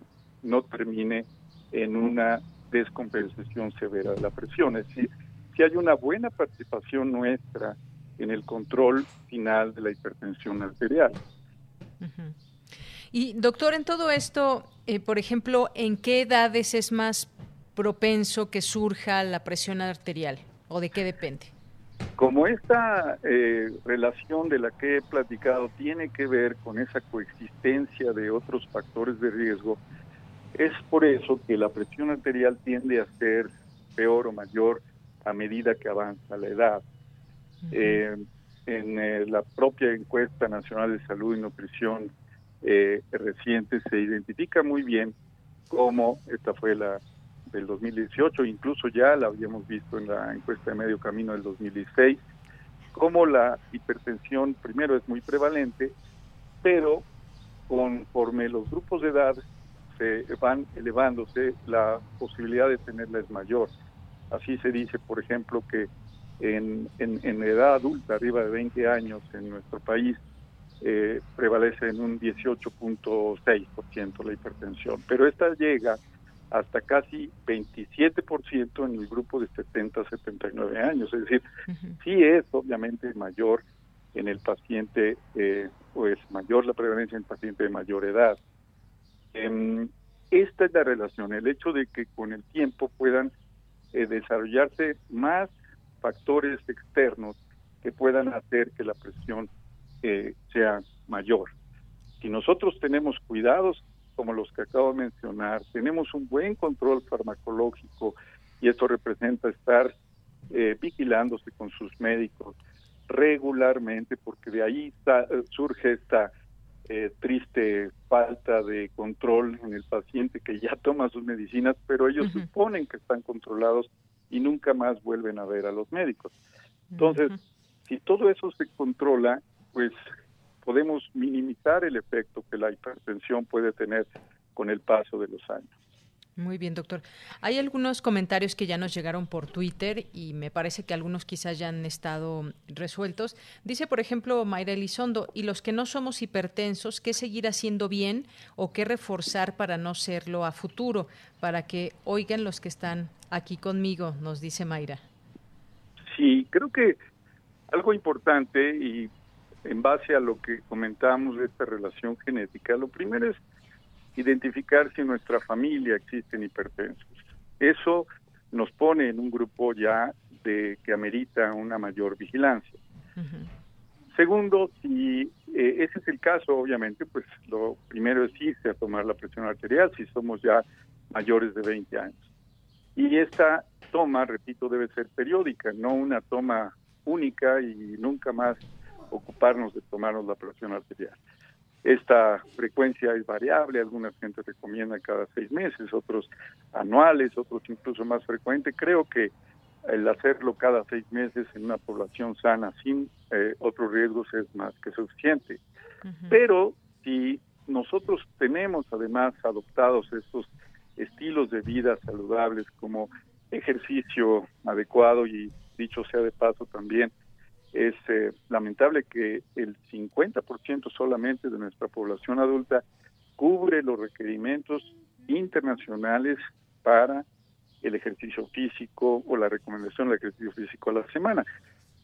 no termine en una descompensación severa de la presión. Es decir, si hay una buena participación nuestra en el control final de la hipertensión arterial. Y doctor, en todo esto, eh, por ejemplo, ¿en qué edades es más propenso que surja la presión arterial o de qué depende? Como esta eh, relación de la que he platicado tiene que ver con esa coexistencia de otros factores de riesgo, es por eso que la presión arterial tiende a ser peor o mayor a medida que avanza la edad. Eh, en eh, la propia encuesta nacional de salud y nutrición reciente se identifica muy bien cómo esta fue la del 2018, incluso ya la habíamos visto en la encuesta de medio camino del 2016, como la hipertensión primero es muy prevalente, pero conforme los grupos de edad se van elevándose, la posibilidad de tenerla es mayor. Así se dice, por ejemplo, que en, en, edad adulta, arriba de 20 años en nuestro país, eh, prevalece en un 18.6% la hipertensión, pero esta llega hasta casi 27% en el grupo de 70 a 79 años. Es decir, sí es obviamente mayor en el paciente, eh, pues mayor la prevalencia en el paciente de mayor edad. Em, esta es la relación, el hecho de que con el tiempo puedan eh, desarrollarse más factores externos que puedan hacer que la presión eh, sea mayor. Si nosotros tenemos cuidados como los que acabo de mencionar, tenemos un buen control farmacológico y esto representa estar eh, vigilándose con sus médicos regularmente, porque de ahí surge esta eh, triste falta de control en el paciente que ya toma sus medicinas, pero ellos suponen que están controlados y nunca más vuelven a ver a los médicos. Entonces, si todo eso se controla, pues podemos minimizar el efecto que la hipertensión puede tener con el paso de los años. Muy bien, doctor. Hay algunos comentarios que ya nos llegaron por Twitter y me parece que algunos quizás ya han estado resueltos. Dice, por ejemplo, Mayra Elizondo, ¿y los que no somos hipertensos, qué seguir haciendo bien o qué reforzar para no serlo a futuro? Para que oigan los que están aquí conmigo, nos dice Mayra. Sí, creo que algo importante y en base a lo que comentábamos de esta relación genética, lo primero es identificar si en nuestra familia existen hipertensos. Eso nos pone en un grupo ya de que amerita una mayor vigilancia. Segundo, si eh, ese es el caso, obviamente, pues lo primero es irse a tomar la presión arterial si somos ya mayores de 20 años. Y esta toma, repito, debe ser periódica, no una toma única y nunca más ocuparnos de tomarnos la presión arterial. Esta frecuencia es variable, algunas gente recomienda cada seis meses, otros anuales, otros incluso más frecuente. Creo que el hacerlo cada seis meses en una población sana sin eh, otros riesgos es más que suficiente. Pero si nosotros tenemos además adoptados estos estilos de vida saludables como ejercicio adecuado y dicho sea de paso también es eh, lamentable que el 50% solamente de nuestra población adulta cubre los requerimientos internacionales para el ejercicio físico o la recomendación del ejercicio físico a la semana.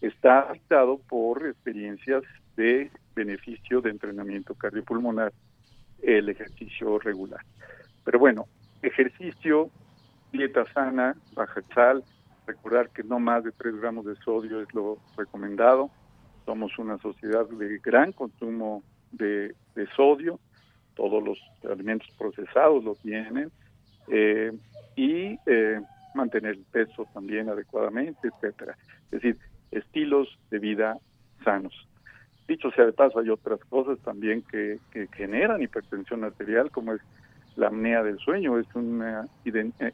Está dictado por experiencias de beneficio de entrenamiento cardiopulmonar el ejercicio regular. Pero bueno, ejercicio, dieta sana, baja sal, recordar que no más de 3 gramos de sodio es lo recomendado. Somos una sociedad de gran consumo de, sodio, todos los alimentos procesados lo tienen, eh, y eh, mantener el peso también adecuadamente, etcétera. Es decir, estilos de vida sanos. Dicho sea de paso, hay otras cosas también que, que generan hipertensión arterial, como es la apnea del sueño, es una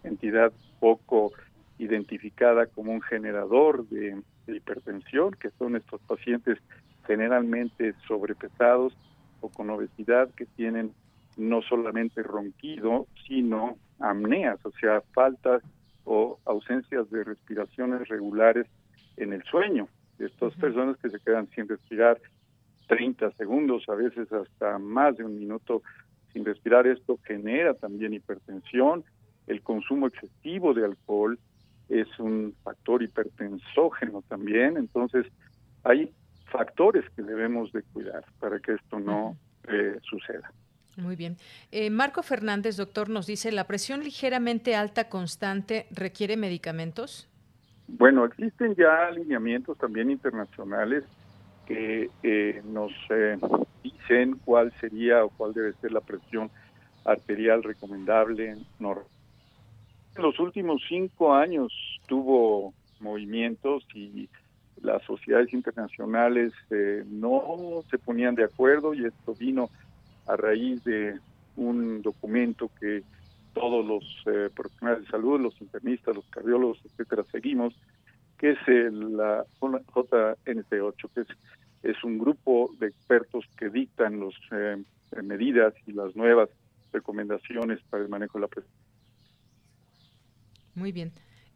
entidad poco identificada como un generador de, hipertensión, que son estos pacientes generalmente sobrepesados o con obesidad que tienen no solamente ronquido, sino apneas, o sea, faltas o ausencias de respiraciones regulares en el sueño. Estas personas que se quedan sin respirar 30 segundos, a veces hasta más de un minuto sin respirar, esto genera también hipertensión, el consumo excesivo de alcohol, es un factor hipertensógeno también, entonces hay factores que debemos de cuidar para que esto no eh, suceda. Muy bien. Eh, Marco Fernández, doctor, nos dice, ¿la presión ligeramente alta constante requiere medicamentos? Bueno, existen ya alineamientos también internacionales que eh, nos dicen cuál sería o cuál debe ser la presión arterial recomendable normal en los últimos cinco años tuvo movimientos y las sociedades internacionales eh, no se ponían de acuerdo y esto vino a raíz de un documento que todos los eh, profesionales de salud, los internistas, los cardiólogos, etcétera, seguimos, que es el, la JNT8, que es, es un grupo de expertos que dictan las eh, medidas y las nuevas recomendaciones para el manejo de la presión muy bien.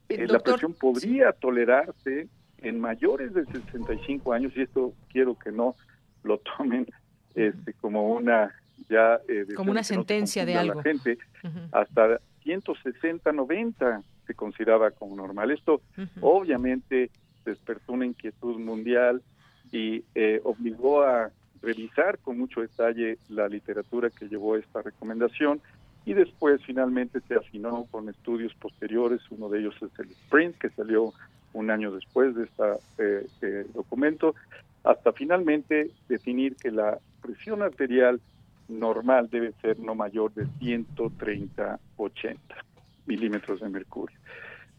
Eh, la presión podría tolerarse en mayores de 65 años, y esto quiero que no lo tomen este, como una ya eh, como una sentencia de algo. La gente, hasta 160, 90 se consideraba como normal. Esto obviamente despertó una inquietud mundial y eh, obligó a revisar con mucho detalle la literatura que llevó esta recomendación y después finalmente se afinó con estudios posteriores, uno de ellos es el Sprint, que salió un año después de este eh, documento, hasta finalmente definir que la presión arterial normal debe ser no mayor de 130-80 milímetros de mercurio.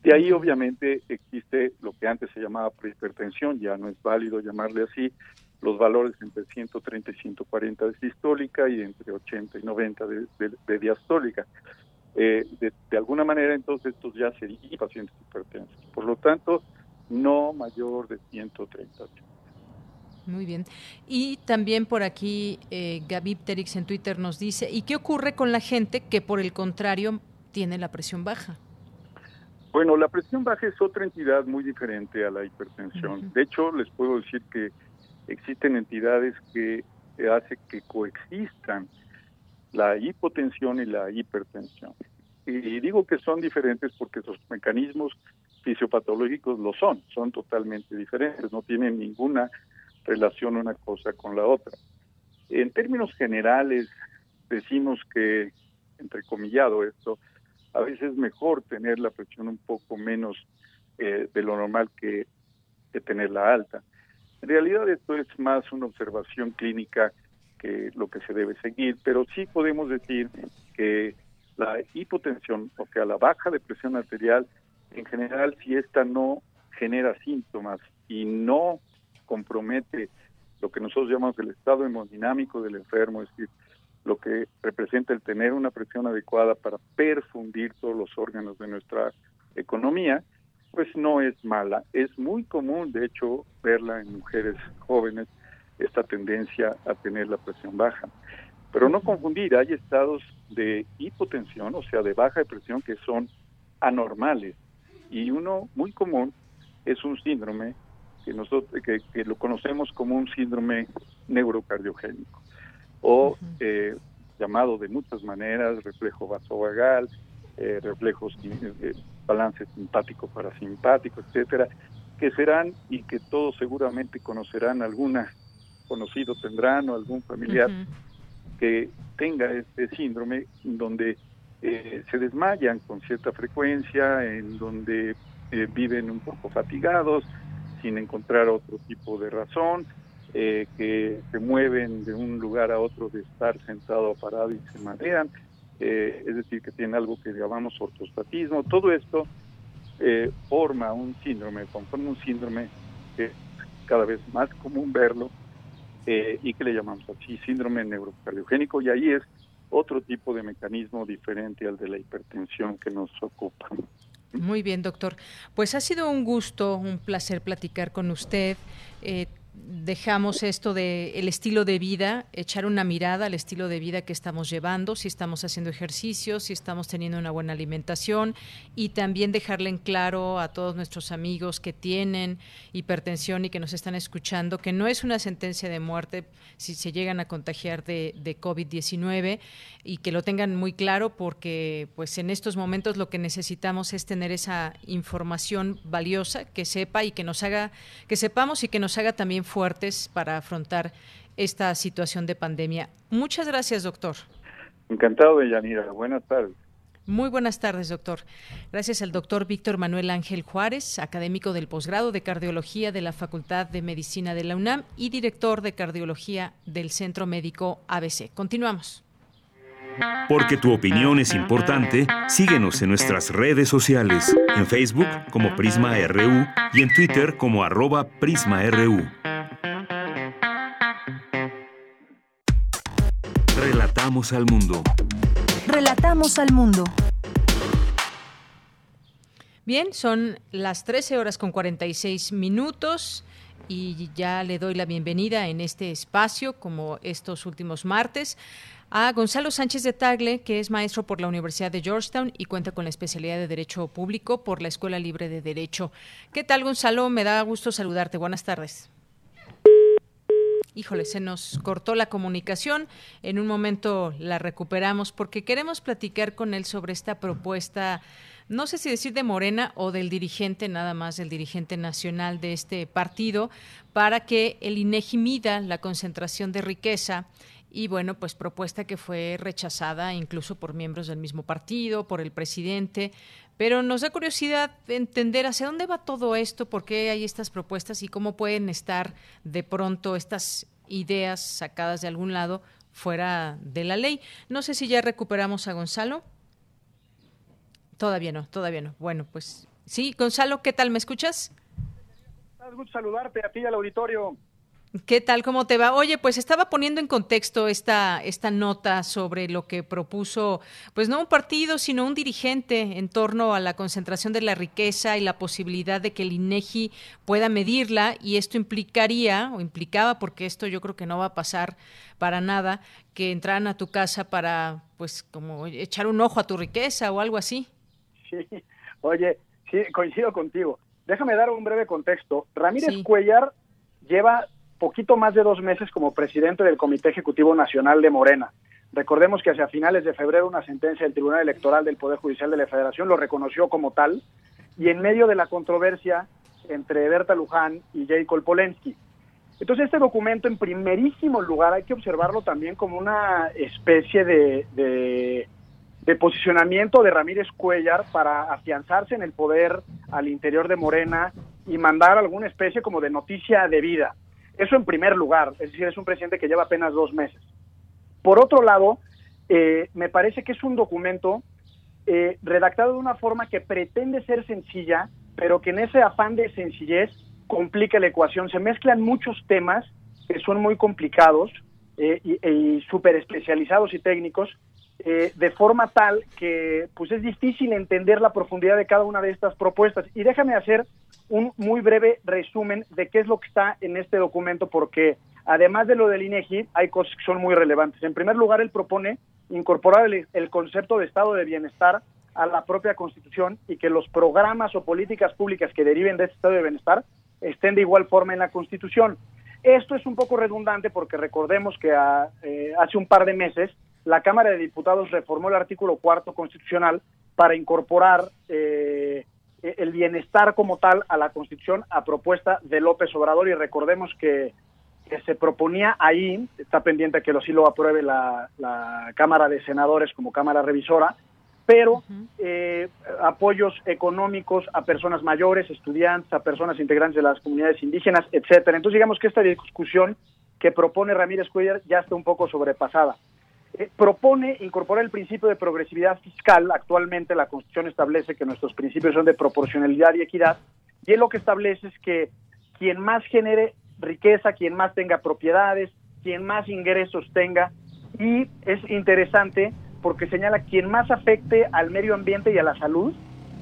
De ahí obviamente existe lo que antes se llamaba prehipertensión, ya no es válido llamarle así, los valores entre 130 y 140 de sistólica y entre 80 y 90 de, diastólica. Eh, de, alguna manera, entonces, estos ya serían pacientes hipertensos. Por lo tanto, no mayor de 130. Muy bien. Y también por aquí, eh, Gaby Pterix en Twitter nos dice, ¿y qué ocurre con la gente que, por el contrario, tiene la presión baja? Bueno, la presión baja es otra entidad muy diferente a la hipertensión. De hecho, les puedo decir que existen entidades que hacen que coexistan la hipotensión y la hipertensión. Y digo que son diferentes porque sus mecanismos fisiopatológicos lo son, son totalmente diferentes, no tienen ninguna relación una cosa con la otra. En términos generales, decimos que, entrecomillado esto, a veces es mejor tener la presión un poco menos eh, de lo normal que tenerla alta. En realidad esto es más una observación clínica que lo que se debe seguir, pero sí podemos decir que la hipotensión, o sea, la baja de presión arterial, en general, si esta no genera síntomas y no compromete lo que nosotros llamamos el estado hemodinámico del enfermo, es decir, lo que representa el tener una presión adecuada para perfundir todos los órganos de nuestra economía, pues no es mala. Es muy común, de hecho, verla en mujeres jóvenes, esta tendencia a tener la presión baja. Pero no confundir, hay estados de hipotensión, o sea, de baja presión, que son anormales. Y uno muy común es un síndrome que nosotros que, lo conocemos como un síndrome neurocardiogénico o eh, llamado de muchas maneras reflejo vasovagal, eh, reflejos eh, balance simpático parasimpático, etcétera, que serán y que todos seguramente conocerán alguna conocido tendrán o algún familiar que tenga este síndrome donde eh, se desmayan con cierta frecuencia, en donde eh, viven un poco fatigados, sin encontrar otro tipo de razón, eh, que se mueven de un lugar a otro de estar sentado o parado y se marean, es decir, que tienen algo que llamamos ortostatismo. Todo esto forma un síndrome, conforma un síndrome que es cada vez más común verlo y que le llamamos así síndrome neurocardiogénico y ahí es otro tipo de mecanismo diferente al de la hipertensión que nos ocupa. Muy bien, doctor. Pues ha sido un gusto, un placer platicar con usted. Eh, dejamos esto de el estilo de vida, echar una mirada al estilo de vida que estamos llevando, si estamos haciendo ejercicio, si estamos teniendo una buena alimentación y también dejarle en claro a todos nuestros amigos que tienen hipertensión y que nos están escuchando que no es una sentencia de muerte si se llegan a contagiar de, de COVID-19 y que lo tengan muy claro porque pues en estos momentos lo que necesitamos es tener esa información valiosa que sepa y que nos haga que sepamos y que nos haga también fuertes para afrontar esta situación de pandemia. Muchas gracias, doctor. Encantado de Yanira. Buenas tardes. Muy buenas tardes, doctor. Gracias al doctor Víctor Manuel Ángel Juárez, académico del posgrado de cardiología de la Facultad de Medicina de la UNAM y director de cardiología del Centro Médico ABC. Continuamos. Porque tu opinión es importante, síguenos en nuestras redes sociales, en Facebook como Prisma RU y en Twitter como arroba PrismaRU. Relatamos al mundo. Relatamos al mundo. Bien, son las 13 horas con 46 minutos y ya le doy la bienvenida en este espacio, como estos últimos martes, a Gonzalo Sánchez de Tagle, que es maestro por la Universidad de Georgetown y cuenta con la especialidad de Derecho Público por la Escuela Libre de Derecho. ¿Qué tal, Gonzalo? Me da gusto saludarte. Buenas tardes. Híjole, se nos cortó la comunicación. En un momento la recuperamos porque queremos platicar con él sobre esta propuesta, no sé si decir de Morena o del dirigente, nada más del dirigente nacional de este partido, para que el INEGI mida la concentración de riqueza y bueno, pues propuesta que fue rechazada incluso por miembros del mismo partido, por el presidente, pero nos da curiosidad entender hacia dónde va todo esto, por qué hay estas propuestas y cómo pueden estar de pronto estas ideas sacadas de algún lado fuera de la ley. No sé si ya recuperamos a Gonzalo. Todavía no, todavía no. Bueno, pues sí, Gonzalo, ¿qué tal? ¿Me escuchas? Es gusto saludarte a ti al auditorio. ¿Qué tal? ¿Cómo te va? Oye, pues estaba poniendo en contexto esta, esta nota sobre lo que propuso, pues no un partido, sino un dirigente en torno a la concentración de la riqueza y la posibilidad de que el INEGI pueda medirla y esto implicaría o implicaba, porque esto yo creo que no va a pasar para nada, que entraran a tu casa para, pues, como echar un ojo a tu riqueza o algo así. Sí, oye, sí, coincido contigo. Déjame dar un breve contexto. Ramírez Cuellar lleva poquito más de dos meses como presidente del Comité Ejecutivo Nacional de Morena. Recordemos que hacia finales de febrero una sentencia del Tribunal Electoral del Poder Judicial de la Federación lo reconoció como tal y en medio de la controversia entre Berta Luján y Jacob Polensky. Entonces este documento en primerísimo lugar hay que observarlo también como una especie de, de, posicionamiento de Ramírez Cuellar para afianzarse en el poder al interior de Morena y mandar alguna especie como de noticia de vida. Eso en primer lugar, es decir, es un presidente que lleva apenas dos meses. Por otro lado, eh, me parece que es un documento eh, redactado de una forma que pretende ser sencilla, pero que en ese afán de sencillez complica la ecuación. Se mezclan muchos temas que son muy complicados eh, y, y súper especializados y técnicos, eh, de forma tal que pues es difícil entender la profundidad de cada una de estas propuestas. Y déjame hacer un muy breve resumen de qué es lo que está en este documento, porque además de lo del INEGI, hay cosas que son muy relevantes. En primer lugar, él propone incorporar el, concepto de estado de bienestar a la propia Constitución y que los programas o políticas públicas que deriven de este estado de bienestar estén de igual forma en la Constitución. Esto es un poco redundante porque recordemos que eh, hace un par de meses la Cámara de Diputados reformó el artículo cuarto constitucional para incorporar eh, el bienestar como tal a la Constitución a propuesta de López Obrador y recordemos que, se proponía ahí, está pendiente que lo sí lo apruebe la, Cámara de Senadores como Cámara Revisora, pero eh, apoyos económicos a personas mayores, estudiantes, a personas integrantes de las comunidades indígenas, etcétera. Entonces digamos que esta discusión que propone Ramírez Cuellar ya está un poco sobrepasada. Eh, propone incorporar el principio de progresividad fiscal. Actualmente la Constitución establece que nuestros principios son de proporcionalidad y equidad, y él lo que establece es que quien más genere riqueza, quien más tenga propiedades, quien más ingresos tenga, y es interesante porque señala quien más afecte al medio ambiente y a la salud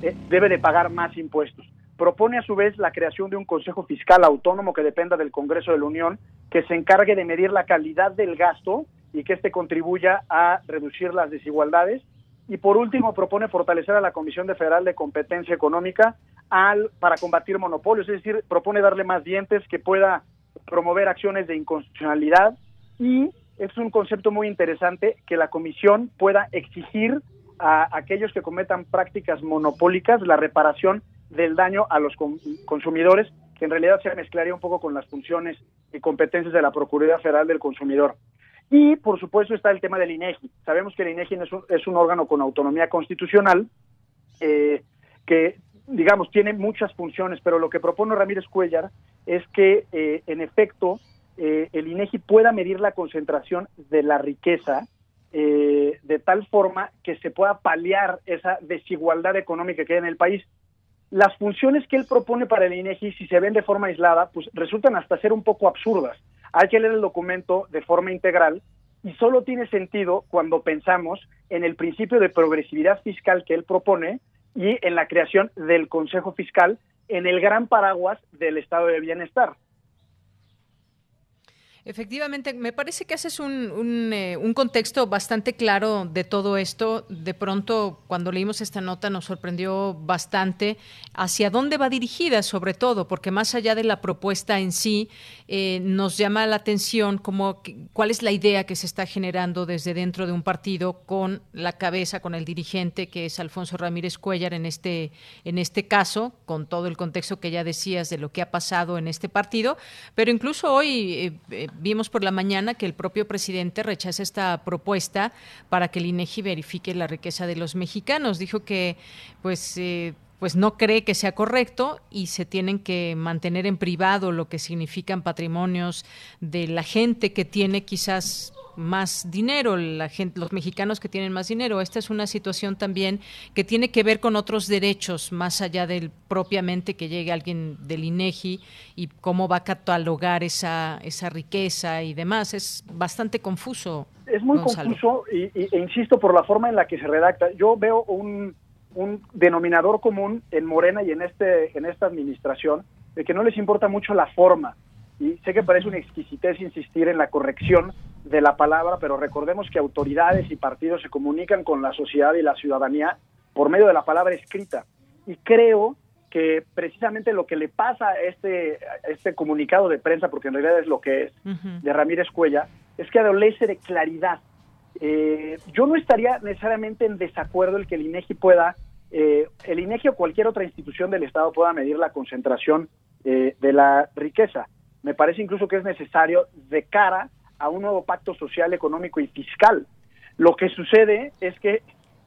eh, debe de pagar más impuestos. Propone a su vez la creación de un Consejo Fiscal autónomo que dependa del Congreso de la Unión, que se encargue de medir la calidad del gasto y que éste contribuya a reducir las desigualdades. Y por último, propone fortalecer a la Comisión de Federal de Competencia Económica al, para combatir monopolios, es decir, propone darle más dientes que pueda promover acciones de inconstitucionalidad y es un concepto muy interesante que la Comisión pueda exigir a aquellos que cometan prácticas monopólicas la reparación del daño a los consumidores, que en realidad se mezclaría un poco con las funciones y competencias de la Procuraduría Federal del Consumidor. Y, por supuesto, está el tema del INEGI. Sabemos que el INEGI es un, es un órgano con autonomía constitucional eh, que, digamos, tiene muchas funciones, pero lo que propone Ramírez Cuellar es que, eh, en efecto, eh, el INEGI pueda medir la concentración de la riqueza de tal forma que se pueda paliar esa desigualdad económica que hay en el país. Las funciones que él propone para el INEGI, si se ven de forma aislada, pues resultan hasta ser un poco absurdas hay que leer el documento de forma integral y solo tiene sentido cuando pensamos en el principio de progresividad fiscal que él propone y en la creación del Consejo Fiscal en el gran paraguas del estado de bienestar. Efectivamente, me parece que haces un, eh, un, contexto bastante claro de todo esto. De pronto, cuando leímos esta nota, nos sorprendió bastante hacia dónde va dirigida, sobre todo, porque más allá de la propuesta en sí, eh, nos llama la atención como cuál es la idea que se está generando desde dentro de un partido con la cabeza, con el dirigente que es Alfonso Ramírez Cuellar en este, en este caso, con todo el contexto que ya decías de lo que ha pasado en este partido. Pero incluso hoy eh, vimos por la mañana que el propio presidente rechaza esta propuesta para que el INEGI verifique la riqueza de los mexicanos. Dijo que, pues, eh, pues no cree que sea correcto y se tienen que mantener en privado lo que significan patrimonios de la gente que tiene quizás más dinero, la gente, los mexicanos que tienen más dinero. Esta es una situación también que tiene que ver con otros derechos, más allá del propiamente que llegue alguien del INEGI y cómo va a catalogar esa, esa riqueza y demás. Es bastante confuso. Es muy confuso y, e insisto por la forma en la que se redacta. Yo veo un, un denominador común en Morena y en este en esta administración de que no les importa mucho la forma y sé que parece una exquisitez insistir en la corrección de la palabra, pero recordemos que autoridades y partidos se comunican con la sociedad y la ciudadanía por medio de la palabra escrita. Y creo que precisamente lo que le pasa a este, este comunicado de prensa, porque en realidad es lo que es, de Ramírez Cuella, es que adolece de claridad. Eh, yo no estaría necesariamente en desacuerdo el que el INEGI pueda, eh, el INEGI o cualquier otra institución del Estado pueda medir la concentración eh, de la riqueza me parece incluso que es necesario de cara a un nuevo pacto social, económico y fiscal. Lo que sucede es que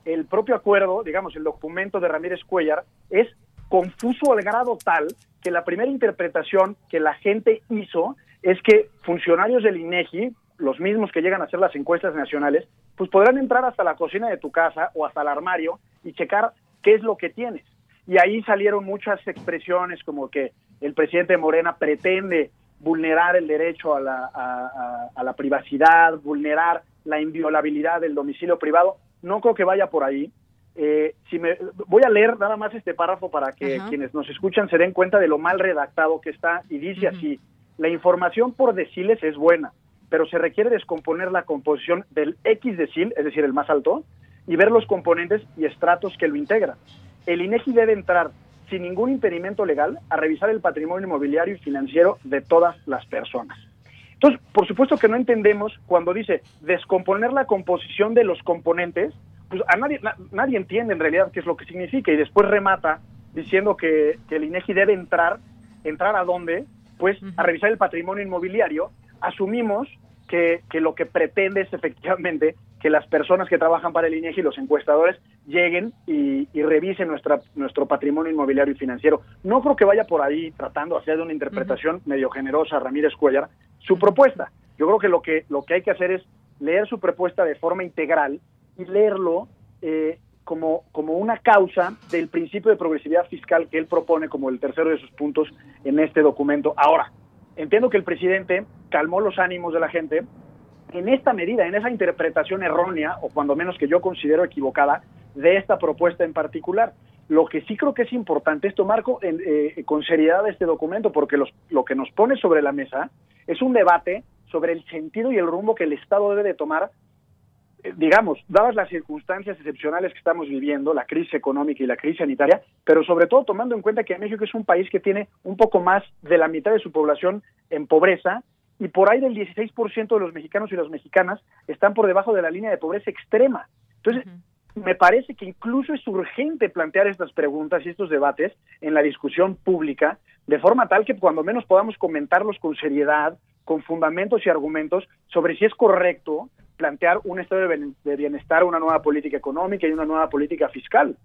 el propio acuerdo, digamos, el documento de Ramírez Cuellar, es confuso al grado tal que la primera interpretación que la gente hizo es que funcionarios del INEGI, los mismos que llegan a hacer las encuestas nacionales, pues podrán entrar hasta la cocina de tu casa o hasta el armario y checar qué es lo que tienes. Y ahí salieron muchas expresiones como que el presidente Morena pretende vulnerar el derecho a la, a, la privacidad, vulnerar la inviolabilidad del domicilio privado. No creo que vaya por ahí. Eh, si me, voy a leer nada más este párrafo para que quienes nos escuchan se den cuenta de lo mal redactado que está y dice así, la información por deciles es buena, pero se requiere descomponer la composición del X decil, es decir, el más alto, y ver los componentes y estratos que lo integran. El INEGI debe entrar sin ningún impedimento legal a revisar el patrimonio inmobiliario y financiero de todas las personas. Entonces, por supuesto que no entendemos cuando dice descomponer la composición de los componentes, pues a nadie, nadie entiende en realidad qué es lo que significa y después remata diciendo que, el INEGI debe entrar, entrar a dónde, pues a revisar el patrimonio inmobiliario. Asumimos que, que, lo que pretende es efectivamente que las personas que trabajan para el INEGI y los encuestadores lleguen y, revisen nuestra, nuestro patrimonio inmobiliario y financiero. No creo que vaya por ahí tratando de hacer una interpretación medio generosa Ramírez Cuellar su propuesta. Yo creo que lo que lo que hay que hacer es leer su propuesta de forma integral y leerlo eh, como, como una causa del principio de progresividad fiscal que él propone como el tercero de sus puntos en este documento. Ahora, entiendo que el presidente calmó los ánimos de la gente en esta medida, en esa interpretación errónea, o cuando menos que yo considero equivocada, de esta propuesta en particular. Lo que sí creo que es importante es tomar con, eh, con seriedad este documento, porque los, lo que nos pone sobre la mesa es un debate sobre el sentido y el rumbo que el Estado debe de tomar, digamos, dadas las circunstancias excepcionales que estamos viviendo, la crisis económica y la crisis sanitaria, pero sobre todo tomando en cuenta que México es un país que tiene un poco más de la mitad de su población en pobreza y por ahí del 16% de los mexicanos y las mexicanas están por debajo de la línea de pobreza extrema. Entonces, me parece que incluso es urgente plantear estas preguntas y estos debates en la discusión pública, de forma tal que cuando menos podamos comentarlos con seriedad, con fundamentos y argumentos sobre si es correcto plantear un estado de bienestar, una nueva política económica y una nueva política fiscal.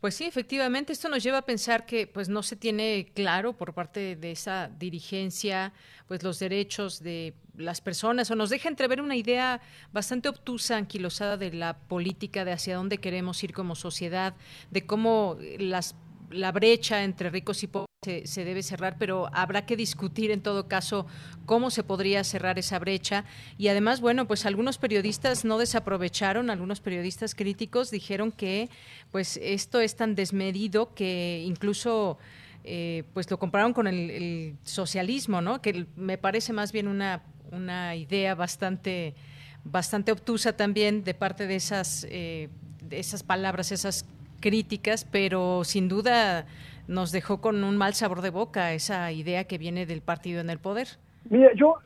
Pues sí, efectivamente, esto nos lleva a pensar que pues no se tiene claro por parte de esa dirigencia pues los derechos de las personas o nos deja entrever una idea bastante obtusa, anquilosada de la política, de hacia dónde queremos ir como sociedad, de cómo las la brecha entre ricos y pobres se, debe cerrar, pero habrá que discutir en todo caso cómo se podría cerrar esa brecha. Y además, bueno, pues algunos periodistas no desaprovecharon, algunos periodistas críticos dijeron que pues esto es tan desmedido que incluso eh, pues lo compararon con el, socialismo, ¿no? Que me parece más bien una, una idea bastante bastante obtusa también de parte de esas eh, de esas palabras, esas críticas, pero sin duda nos dejó con un mal sabor de boca esa idea que viene del partido en el poder. Mira, yo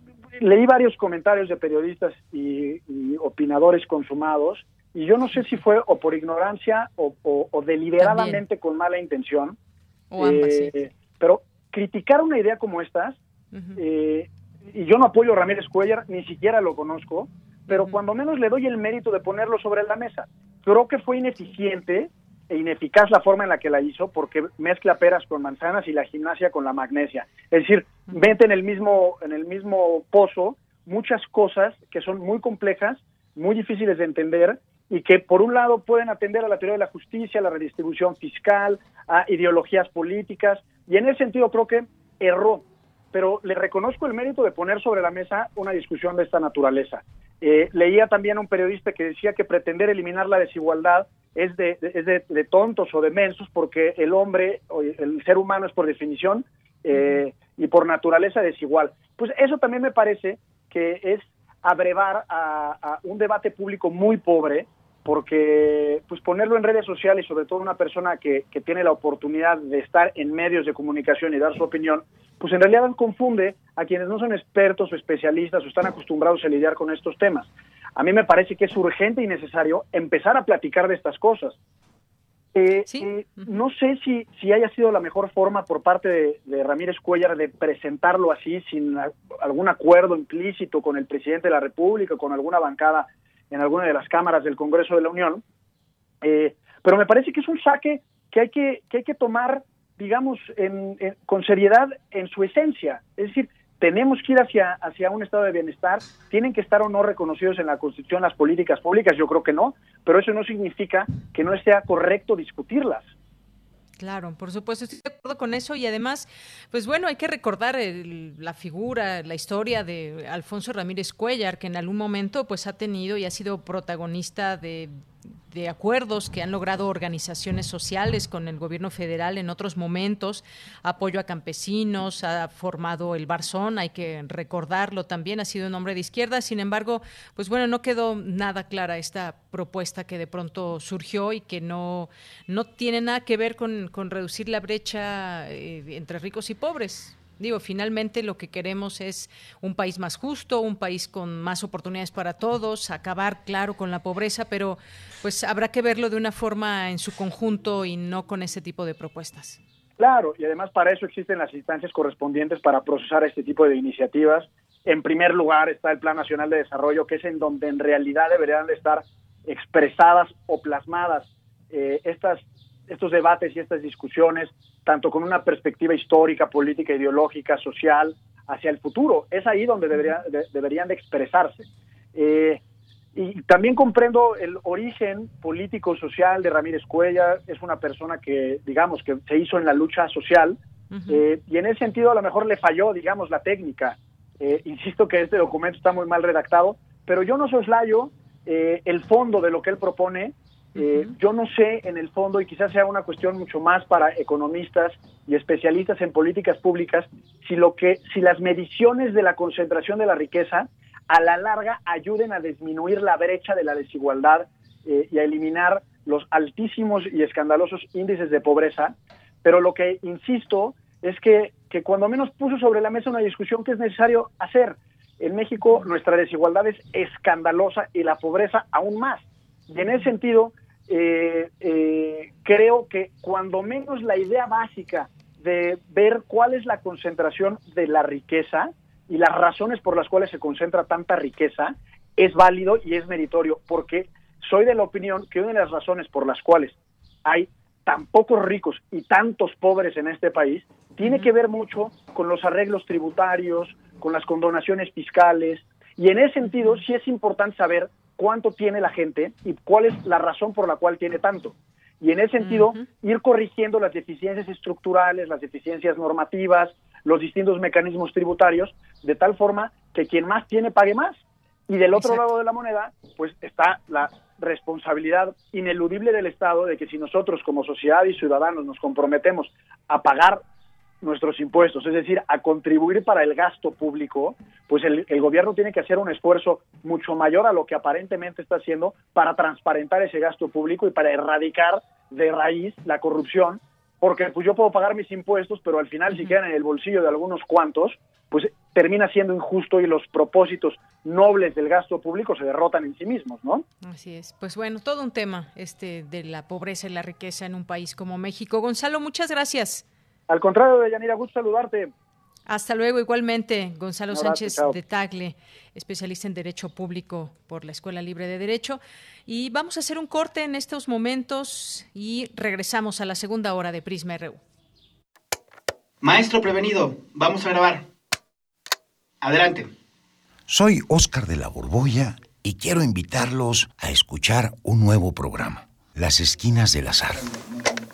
leí varios comentarios de periodistas y, opinadores consumados y yo no sé si fue o por ignorancia o, deliberadamente con mala intención, eh, pero criticar una idea como estas, eh, y yo no apoyo a Ramírez Cuellar, ni siquiera lo conozco, pero cuando menos le doy el mérito de ponerlo sobre la mesa. Creo que fue ineficiente ineficaz la forma en la que la hizo porque mezcla peras con manzanas y la gimnasia con la magnesia. Es decir, mete en el mismo, en el mismo pozo muchas cosas que son muy complejas, muy difíciles de entender y que por un lado pueden atender a la teoría de la justicia, a la redistribución fiscal, a ideologías políticas, y en ese sentido creo que erró, pero le reconozco el mérito de poner sobre la mesa una discusión de esta naturaleza. Eh, leía también a un periodista que decía que pretender eliminar la desigualdad es, de, es de, tontos o de mensos porque el hombre, el ser humano es por definición eh, y por naturaleza desigual. Pues eso también me parece que es abrevar a, un debate público muy pobre porque pues ponerlo en redes sociales, sobre todo una persona que, que, tiene la oportunidad de estar en medios de comunicación y dar su opinión, pues en realidad confunde a quienes no son expertos o especialistas o están acostumbrados a lidiar con estos temas. A mí me parece que es urgente y necesario empezar a platicar de estas cosas. Eh, eh, no sé si, si haya sido la mejor forma por parte de, Ramírez Cuellar de presentarlo así, sin algún acuerdo implícito con el presidente de la República, con alguna bancada en alguna de las cámaras del Congreso de la Unión. Eh, pero me parece que es un saque que hay que, que, hay que tomar, digamos, con seriedad en su esencia. Es decir, tenemos que ir hacia, hacia un estado de bienestar, tienen que estar o no reconocidos en la Constitución las políticas públicas, yo creo que no, pero eso no significa que no sea correcto discutirlas. Claro, por supuesto, estoy de acuerdo con eso y además, pues bueno, hay que recordar la figura, la historia de Alfonso Ramírez Cuellar, que en algún momento pues ha tenido y ha sido protagonista de de acuerdos que han logrado organizaciones sociales con el gobierno federal en otros momentos, apoyo a campesinos, ha formado el Barzón, hay que recordarlo también, ha sido un hombre de izquierda, sin embargo, pues bueno, no quedó nada clara esta propuesta que de pronto surgió y que no, no tiene nada que ver con, con reducir la brecha eh, entre ricos y pobres. Digo, finalmente lo que queremos es un país más justo, un país con más oportunidades para todos, acabar, claro, con la pobreza, pero pues habrá que verlo de una forma en su conjunto y no con ese tipo de propuestas. Claro, y además para eso existen las instancias correspondientes para procesar este tipo de iniciativas. En primer lugar está el Plan Nacional de Desarrollo, que es en donde en realidad deberían de estar expresadas o plasmadas eh, estas estos debates y estas discusiones, tanto con una perspectiva histórica, política, ideológica, social, hacia el futuro. Es ahí donde deberían de expresarse. Eh, y también comprendo el origen político social de Ramírez Cuella. Es una persona que, digamos, que se hizo en la lucha social. Eh, y en ese sentido, a lo mejor le falló, digamos, la técnica. Eh, <laughs> insisto que este documento está muy mal redactado, pero yo no soslayo el fondo de lo que él propone eh, yo no sé en el fondo, y quizás sea una cuestión mucho más para economistas y especialistas en políticas públicas, si, lo que, si las mediciones de la concentración de la riqueza a la larga ayuden a disminuir la brecha de la desigualdad eh, y a eliminar los altísimos y escandalosos índices de pobreza. Pero lo que insisto es que, que cuando menos puso sobre la mesa una discusión que es necesario hacer. En México nuestra desigualdad es escandalosa y la pobreza aún más. Y en ese sentido, eh, eh, creo que cuando menos la idea básica de ver cuál es la concentración de la riqueza y las razones por las cuales se concentra tanta riqueza es válido y es meritorio, porque soy de la opinión que una de las razones por las cuales hay tan pocos ricos y tantos pobres en este país tiene que ver mucho con los arreglos tributarios, con las condonaciones fiscales, y en ese sentido sí es importante saber cuánto tiene la gente y cuál es la razón por la cual tiene tanto. Y en ese sentido, ir corrigiendo las deficiencias estructurales, las deficiencias normativas, los distintos mecanismos tributarios, de tal forma que quien más tiene pague más. Y del otro lado de la moneda, pues está la responsabilidad ineludible del Estado de que si nosotros como sociedad y ciudadanos nos comprometemos a pagar nuestros impuestos, es decir, a contribuir para el gasto público, pues el, gobierno tiene que hacer un esfuerzo mucho mayor a lo que aparentemente está haciendo para transparentar ese gasto público y para erradicar de raíz la corrupción, porque pues yo puedo pagar mis impuestos, pero al final si quedan en el bolsillo de algunos cuantos, pues termina siendo injusto y los propósitos nobles del gasto público se derrotan en sí mismos, ¿no? Así es. Pues bueno, todo un tema este de la pobreza y la riqueza en un país como México. Gonzalo, muchas gracias. Al contrario, de Yanira, gusto saludarte. Hasta luego, igualmente, Gonzalo Sánchez de Tagle, especialista en Derecho Público por la Escuela Libre de Derecho. Y vamos a hacer un corte en estos momentos y regresamos a la segunda hora de Prisma RU. Maestro prevenido, vamos a grabar. Adelante. Soy Óscar de la Borbolla y quiero invitarlos a escuchar un nuevo programa, Las Esquinas del Azar.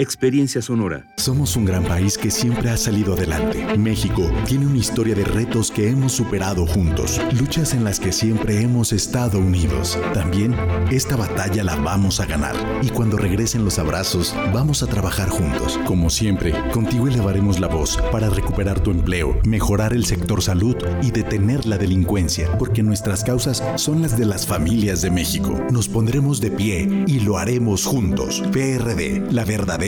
Experiencia Sonora. Somos un gran país que siempre ha salido adelante. México tiene una historia de retos que hemos superado juntos, luchas en las que siempre hemos estado unidos. También esta batalla la vamos a ganar y cuando regresen los abrazos vamos a trabajar juntos. Como siempre, contigo elevaremos la voz para recuperar tu empleo, mejorar el sector salud y detener la delincuencia, porque nuestras causas son las de las familias de México. Nos pondremos de pie y lo haremos juntos. PRD, la verdadera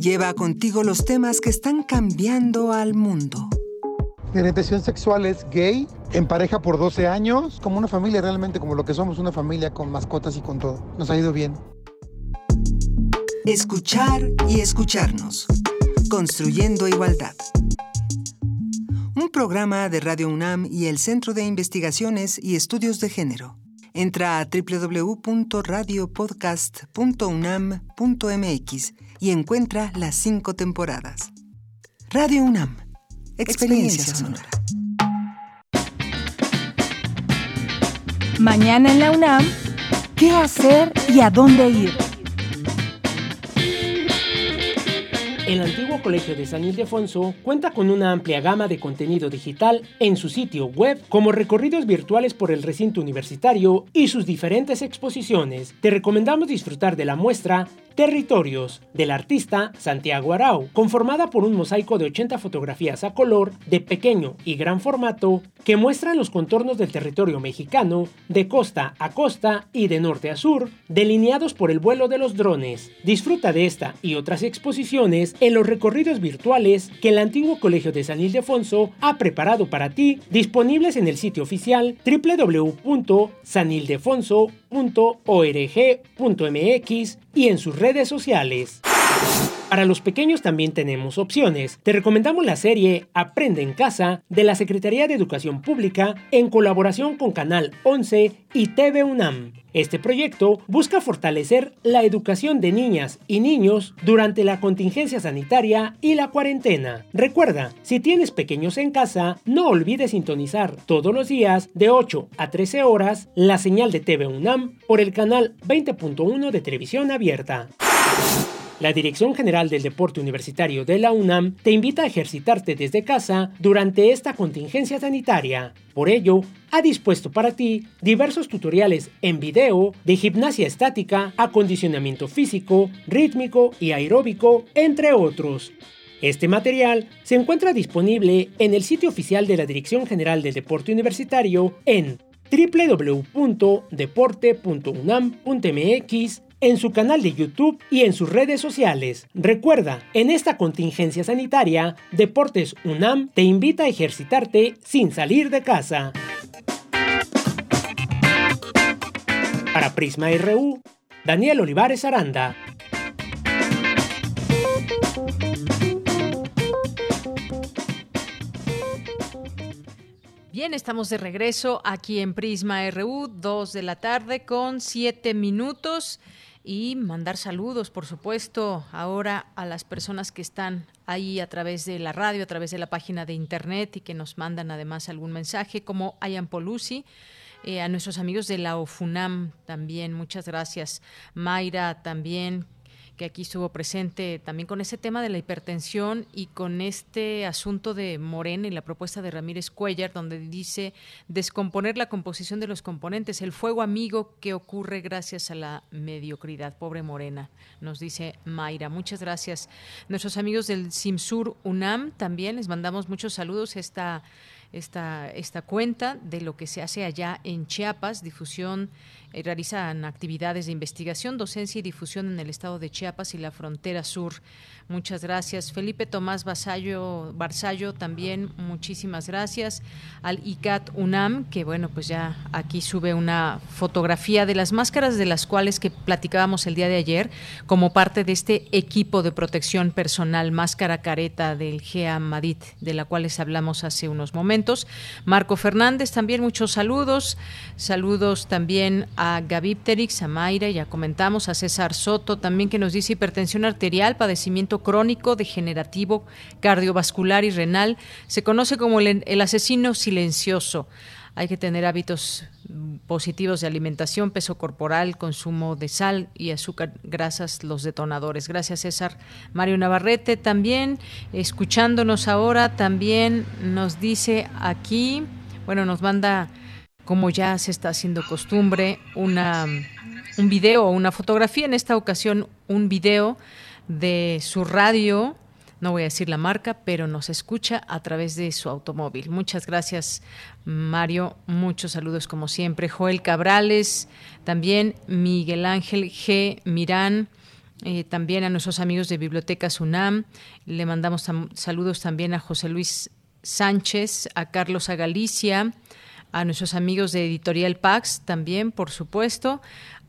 Lleva contigo los temas que están cambiando al mundo. Mi orientación sexual es gay, en pareja por 12 años, como una familia realmente, como lo que somos, una familia con mascotas y con todo. Nos ha ido bien. Escuchar y escucharnos. Construyendo igualdad. Un programa de Radio UNAM y el Centro de Investigaciones y Estudios de Género. Entra a www.radiopodcast.unam.mx y encuentra las cinco temporadas. Radio UNAM Experiencia sonora. Mañana en la UNAM, ¿qué hacer y a dónde ir? El antiguo Colegio de San Ildefonso cuenta con una amplia gama de contenido digital en su sitio web, como recorridos virtuales por el recinto universitario y sus diferentes exposiciones. Te recomendamos disfrutar de la muestra Territorios, del artista Santiago Arau, conformada por un mosaico de 80 fotografías a color de pequeño y gran formato que muestran los contornos del territorio mexicano de costa a costa y de norte a sur, delineados por el vuelo de los drones. Disfruta de esta y otras exposiciones en los recorridos virtuales que el antiguo Colegio de San Ildefonso ha preparado para ti, disponibles en el sitio oficial www.sanildefonso.org.mx y en sus redes sociales. Para los pequeños también tenemos opciones. Te recomendamos la serie Aprende en Casa de la Secretaría de Educación Pública en colaboración con Canal 11 y TV UNAM. Este proyecto busca fortalecer la educación de niñas y niños durante la contingencia sanitaria y la cuarentena. Recuerda, si tienes pequeños en casa, no olvides sintonizar todos los días de 8 a 13 horas la señal de TV UNAM por el canal 20.1 de televisión abierta. La Dirección General del Deporte Universitario de la UNAM te invita a ejercitarte desde casa durante esta contingencia sanitaria. Por ello, ha dispuesto para ti diversos tutoriales en video de gimnasia estática, acondicionamiento físico, rítmico y aeróbico, entre otros. Este material se encuentra disponible en el sitio oficial de la Dirección General del Deporte Universitario en www.deporte.unam.mx en su canal de YouTube y en sus redes sociales. Recuerda, en esta contingencia sanitaria, Deportes UNAM te invita a ejercitarte sin salir de casa. Para Prisma RU, Daniel Olivares Aranda. Bien, estamos de regreso aquí en Prisma RU, 2 de la tarde con 7 minutos y mandar saludos, por supuesto, ahora a las personas que están ahí a través de la radio, a través de la página de internet y que nos mandan además algún mensaje, como Ayan Polusi. Eh, a nuestros amigos de la OFUNAM también, muchas gracias. Mayra también, que aquí estuvo presente también con ese tema de la hipertensión y con este asunto de Morena y la propuesta de Ramírez Cuellar, donde dice descomponer la composición de los componentes, el fuego amigo que ocurre gracias a la mediocridad. Pobre Morena, nos dice Mayra. Muchas gracias. Nuestros amigos del Simsur UNAM también les mandamos muchos saludos. Esta esta, esta cuenta de lo que se hace allá en Chiapas, difusión realizan actividades de investigación, docencia y difusión en el estado de Chiapas y la frontera sur. Muchas gracias. Felipe Tomás Basallo, Barzallo también, muchísimas gracias. Al ICAT UNAM, que bueno, pues ya aquí sube una fotografía de las máscaras de las cuales que platicábamos el día de ayer, como parte de este equipo de protección personal, máscara careta del GEA Madit, de la cual les hablamos hace unos momentos. Marco Fernández, también muchos saludos. Saludos también a Gavipterix, a Mayra, ya comentamos, a César Soto, también que nos dice hipertensión arterial, padecimiento crónico, degenerativo, cardiovascular y renal. Se conoce como el, asesino silencioso. Hay que tener hábitos positivos de alimentación, peso corporal, consumo de sal y azúcar, grasas, los detonadores. Gracias, César. Mario Navarrete también, escuchándonos ahora, también nos dice aquí, bueno, nos manda, como ya se está haciendo costumbre, una, un video o una fotografía, en esta ocasión un video de su radio, no voy a decir la marca, pero nos escucha a través de su automóvil. Muchas gracias, Mario. Muchos saludos como siempre. Joel Cabrales, también Miguel Ángel G. Mirán. Eh, también a nuestros amigos de Biblioteca Sunam. Le mandamos saludos también a José Luis Sánchez, a Carlos Agalicia, a nuestros amigos de Editorial Pax también, por supuesto,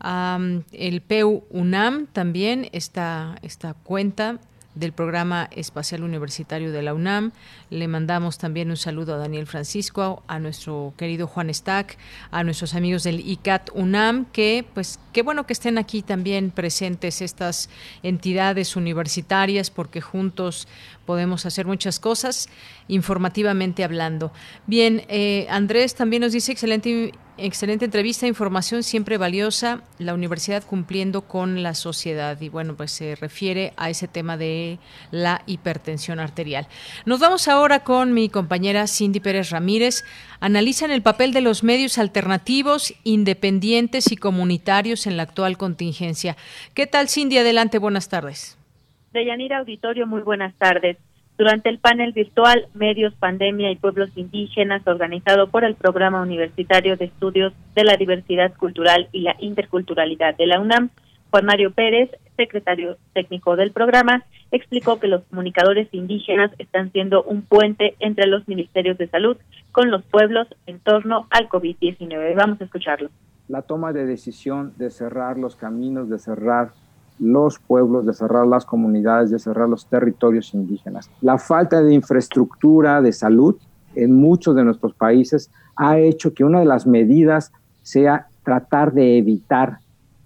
el PEU UNAM también, esta, esta cuenta del programa espacial universitario de la UNAM. Le mandamos también un saludo a Daniel Francisco, a nuestro querido Juan Stack, a nuestros amigos del ICAT UNAM, que pues qué bueno que estén aquí también presentes estas entidades universitarias, porque juntos podemos hacer muchas cosas informativamente hablando. Bien, eh, Andrés también nos dice excelente excelente entrevista, información siempre valiosa, la universidad cumpliendo con la sociedad y bueno, pues se refiere a ese tema de la hipertensión arterial. Nos vamos ahora con mi compañera Cindy Pérez Ramírez. Analizan el papel de los medios alternativos, independientes y comunitarios en la actual contingencia. ¿Qué tal Cindy? Adelante, buenas tardes. Deyanira Auditorio, muy buenas tardes. Durante el panel virtual Medios, Pandemia y Pueblos Indígenas, organizado por el Programa Universitario de Estudios de la Diversidad Cultural y la Interculturalidad de la UNAM, Juan Mario Pérez, secretario técnico del programa, explicó que los comunicadores indígenas están siendo un puente entre los ministerios de salud con los pueblos en torno al COVID-19. Vamos a escucharlo. La toma de decisión de cerrar los caminos, de cerrar los pueblos, de cerrar las comunidades, de cerrar los territorios indígenas. La falta de infraestructura de salud en muchos de nuestros países ha hecho que una de las medidas sea tratar de evitar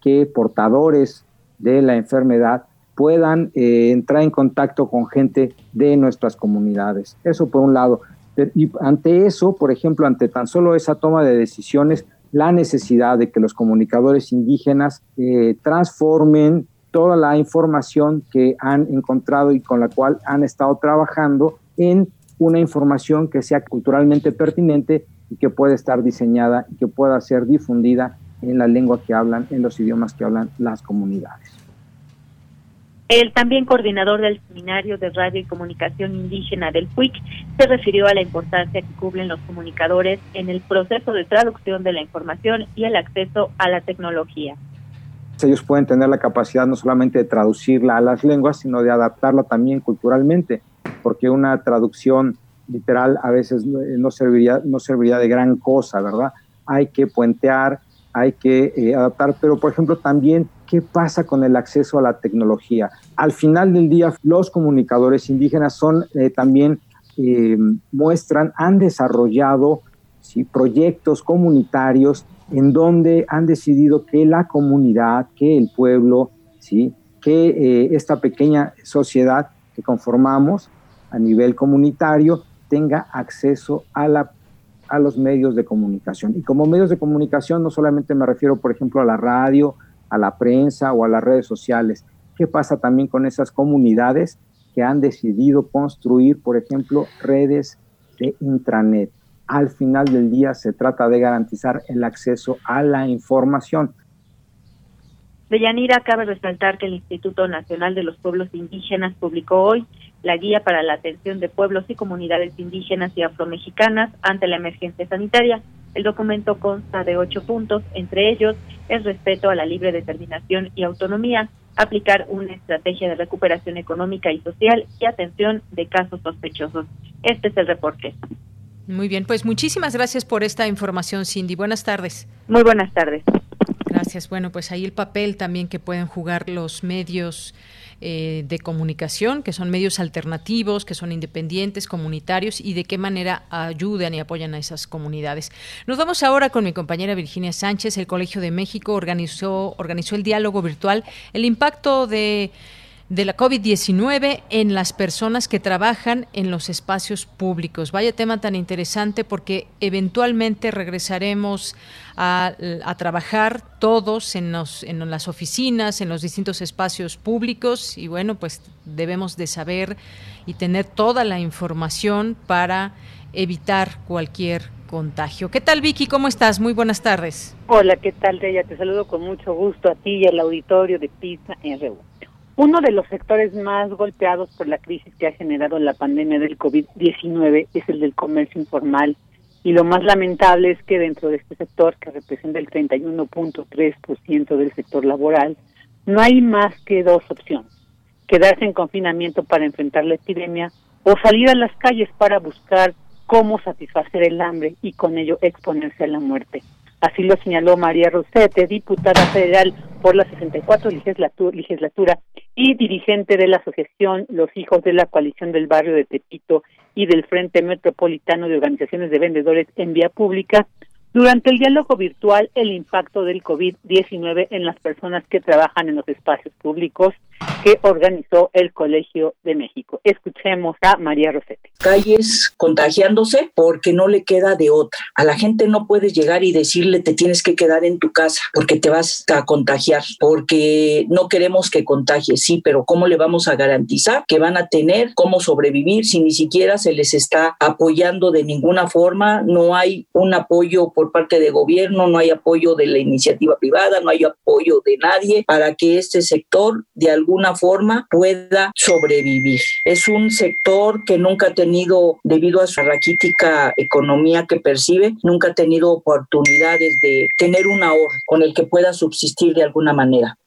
que portadores de la enfermedad puedan eh, entrar en contacto con gente de nuestras comunidades. Eso por un lado. Y ante eso, por ejemplo, ante tan solo esa toma de decisiones, la necesidad de que los comunicadores indígenas eh, transformen toda la información que han encontrado y con la cual han estado trabajando en una información que sea culturalmente pertinente y que pueda estar diseñada y que pueda ser difundida en la lengua que hablan, en los idiomas que hablan las comunidades. El también coordinador del Seminario de Radio y Comunicación Indígena del PUIC se refirió a la importancia que cubren los comunicadores en el proceso de traducción de la información y el acceso a la tecnología ellos pueden tener la capacidad no solamente de traducirla a las lenguas, sino de adaptarla también culturalmente, porque una traducción literal a veces no serviría, no serviría de gran cosa, ¿verdad? Hay que puentear, hay que eh, adaptar, pero por ejemplo también qué pasa con el acceso a la tecnología. Al final del día, los comunicadores indígenas son eh, también, eh, muestran, han desarrollado proyectos comunitarios en donde han decidido que la comunidad, que el pueblo, ¿sí? que eh, esta pequeña sociedad que conformamos a nivel comunitario tenga acceso a, la, a los medios de comunicación. Y como medios de comunicación no solamente me refiero, por ejemplo, a la radio, a la prensa o a las redes sociales. ¿Qué pasa también con esas comunidades que han decidido construir, por ejemplo, redes de intranet? Al final del día se trata de garantizar el acceso a la información. Deyanira, cabe resaltar que el Instituto Nacional de los Pueblos Indígenas publicó hoy la guía para la atención de pueblos y comunidades indígenas y afromexicanas ante la emergencia sanitaria. El documento consta de ocho puntos, entre ellos el respeto a la libre determinación y autonomía, aplicar una estrategia de recuperación económica y social y atención de casos sospechosos. Este es el reporte. Muy bien, pues muchísimas gracias por esta información, Cindy. Buenas tardes. Muy buenas tardes. Gracias. Bueno, pues ahí el papel también que pueden jugar los medios eh, de comunicación, que son medios alternativos, que son independientes, comunitarios, y de qué manera ayudan y apoyan a esas comunidades. Nos vamos ahora con mi compañera Virginia Sánchez. El Colegio de México organizó, organizó el diálogo virtual, el impacto de de la COVID-19 en las personas que trabajan en los espacios públicos. Vaya tema tan interesante porque eventualmente regresaremos a, trabajar todos en, en las oficinas, en los distintos espacios públicos y bueno, pues debemos de saber y tener toda la información para evitar cualquier contagio. ¿Qué tal Vicky? ¿Cómo estás? Muy buenas tardes. Hola, ¿qué tal Deya? Te saludo con mucho gusto a ti y al auditorio de Pizza RU. Uno de los sectores más golpeados por la crisis que ha generado la pandemia del COVID-19 es el del comercio informal. Y lo más lamentable es que dentro de este sector, que representa el 31.3% del sector laboral, no hay más que dos opciones. Quedarse en confinamiento para enfrentar la epidemia o salir a las calles para buscar cómo satisfacer el hambre y con ello exponerse a la muerte. Así lo señaló María Rosete, diputada federal por la 64 legislatura, legislatura y dirigente de la asociación Los Hijos de la Coalición del Barrio de Tepito y del Frente Metropolitano de Organizaciones de Vendedores en Vía Pública, durante el diálogo virtual el impacto del COVID-19 en las personas que trabajan en los espacios públicos que organizó el Colegio de México. Escuchemos a María Rosete. Calles contagiándose porque no le queda de otra. A la gente no puedes llegar y decirle te tienes que quedar en tu casa porque te vas a contagiar, porque no queremos que contagies, sí, pero ¿cómo le vamos a garantizar que van a tener cómo sobrevivir si ni siquiera se les está apoyando de ninguna forma? No hay un apoyo por parte de gobierno, no hay apoyo de la iniciativa privada, no hay apoyo de nadie para que este sector de alguna forma pueda sobrevivir. Es un sector que nunca ha tenido, debido a su raquítica economía que percibe, nunca ha tenido oportunidades de tener un ahorro con el que pueda subsistir de alguna manera.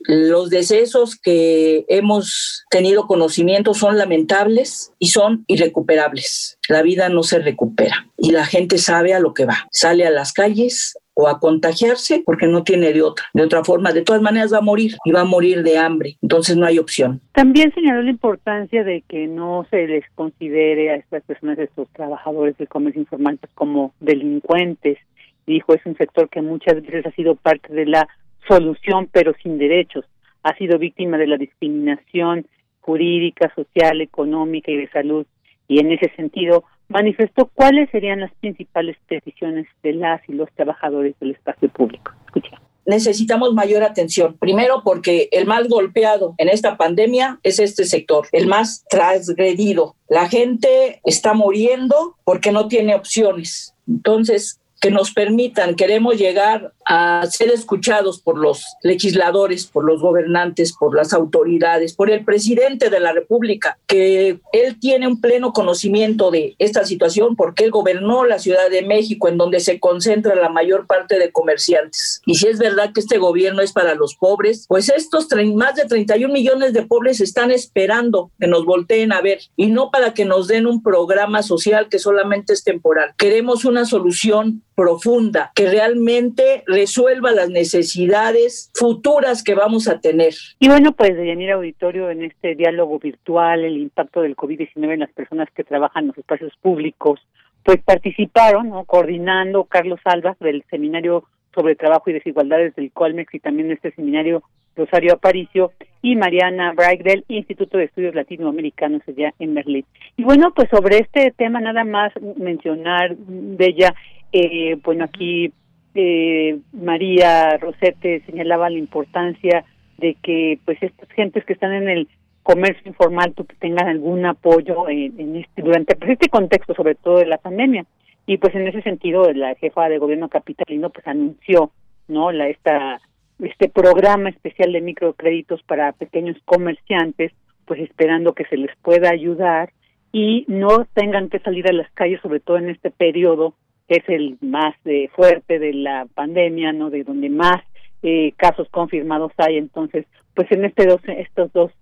Los decesos que hemos tenido conocimiento son lamentables y son irrecuperables. La vida no se recupera y la gente sabe a lo que va. Sale a las calles, o a contagiarse porque no tiene de otra. De otra forma, de todas maneras va a morir y va a morir de hambre. Entonces no hay opción. También señaló la importancia de que no se les considere a estas personas, a estos trabajadores del comercio informal, pues, como delincuentes. Dijo, es un sector que muchas veces ha sido parte de la solución, pero sin derechos. Ha sido víctima de la discriminación jurídica, social, económica y de salud. Y en ese sentido, manifestó cuáles serían las principales decisiones de las y los trabajadores del espacio público. Escucha necesitamos mayor atención. Primero porque el más golpeado en esta pandemia es este sector, el más transgredido. La gente está muriendo porque no tiene opciones. Entonces, que nos permitan, queremos llegar a ser escuchados por los legisladores, por los gobernantes, por las autoridades, por el presidente de la República, que él tiene un pleno conocimiento de esta situación porque él gobernó la Ciudad de México, en donde se concentra la mayor parte de comerciantes. Y si es verdad que este gobierno es para los pobres, pues estos más de 31 millones de pobres están esperando que nos volteen a ver y no para que nos den un programa social que solamente es temporal. Queremos una solución profunda que realmente resuelva las necesidades futuras que vamos a tener. Y bueno, pues de venir Auditorio en este diálogo virtual, el impacto del COVID-19 en las personas que trabajan en los espacios públicos, pues participaron, ¿no? coordinando Carlos Alba del Seminario sobre Trabajo y Desigualdades del Colmex y también este seminario Rosario Aparicio y Mariana Bright del Instituto de Estudios Latinoamericanos allá en Berlín. Y bueno, pues sobre este tema nada más mencionar de ella eh, bueno, aquí eh, María Rosete señalaba la importancia de que pues estas gentes que están en el comercio informal pues, tengan algún apoyo en, este durante pues, este contexto sobre todo de la pandemia. Y pues en ese sentido la jefa de gobierno capitalino pues anunció no la esta este programa especial de microcréditos para pequeños comerciantes, pues esperando que se les pueda ayudar y no tengan que salir a las calles, sobre todo en este periodo es el más eh, fuerte de la pandemia, no, de donde más eh, casos confirmados hay. Entonces, pues en este dos, estos dos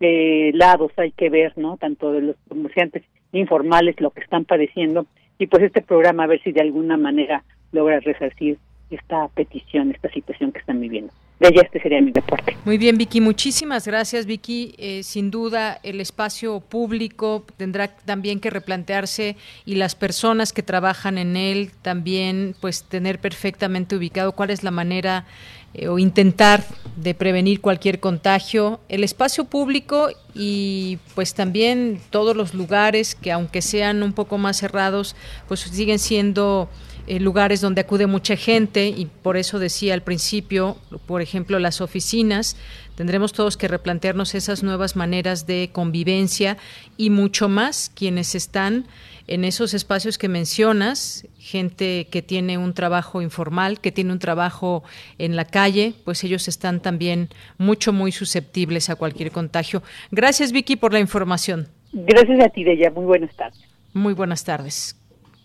eh, lados hay que ver, ¿no? Tanto de los comerciantes informales lo que están padeciendo y pues este programa a ver si de alguna manera logra resarcir esta petición, esta situación que están viviendo. De ella este sería mi reporte. Muy bien, Vicky, muchísimas gracias, Vicky. Eh, sin duda, el espacio público tendrá también que replantearse y las personas que trabajan en él también, pues, tener perfectamente ubicado cuál es la manera eh, o intentar de prevenir cualquier contagio. El espacio público y, pues, también todos los lugares que, aunque sean un poco más cerrados, pues siguen siendo eh, lugares donde acude mucha gente y por eso decía al principio, por ejemplo, las oficinas, tendremos todos que replantearnos esas nuevas maneras de convivencia y mucho más quienes están en esos espacios que mencionas, gente que tiene un trabajo informal, que tiene un trabajo en la calle, pues ellos están también mucho, muy susceptibles a cualquier contagio. Gracias, Vicky, por la información. Gracias a ti, Deya. Muy buenas tardes. Muy buenas tardes.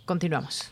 Continuamos.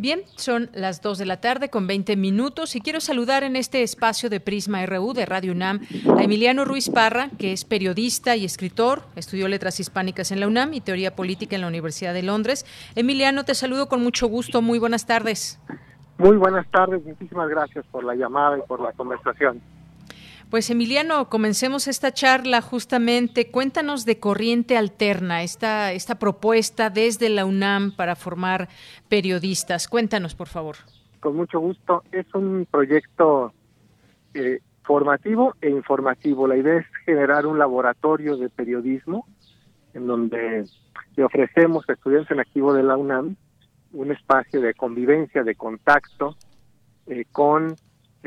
Bien, son las 2 de la tarde con 20 minutos y quiero saludar en este espacio de Prisma RU de Radio UNAM a Emiliano Ruiz Parra, que es periodista y escritor, estudió letras hispánicas en la UNAM y teoría política en la Universidad de Londres. Emiliano, te saludo con mucho gusto. Muy buenas tardes. Muy buenas tardes, muchísimas gracias por la llamada y por la conversación. Pues Emiliano, comencemos esta charla justamente. Cuéntanos de Corriente Alterna, esta, esta propuesta desde la UNAM para formar periodistas. Cuéntanos, por favor. Con mucho gusto. Es un proyecto eh, formativo e informativo. La idea es generar un laboratorio de periodismo en donde le ofrecemos a estudiantes en activo de la UNAM un espacio de convivencia, de contacto eh, con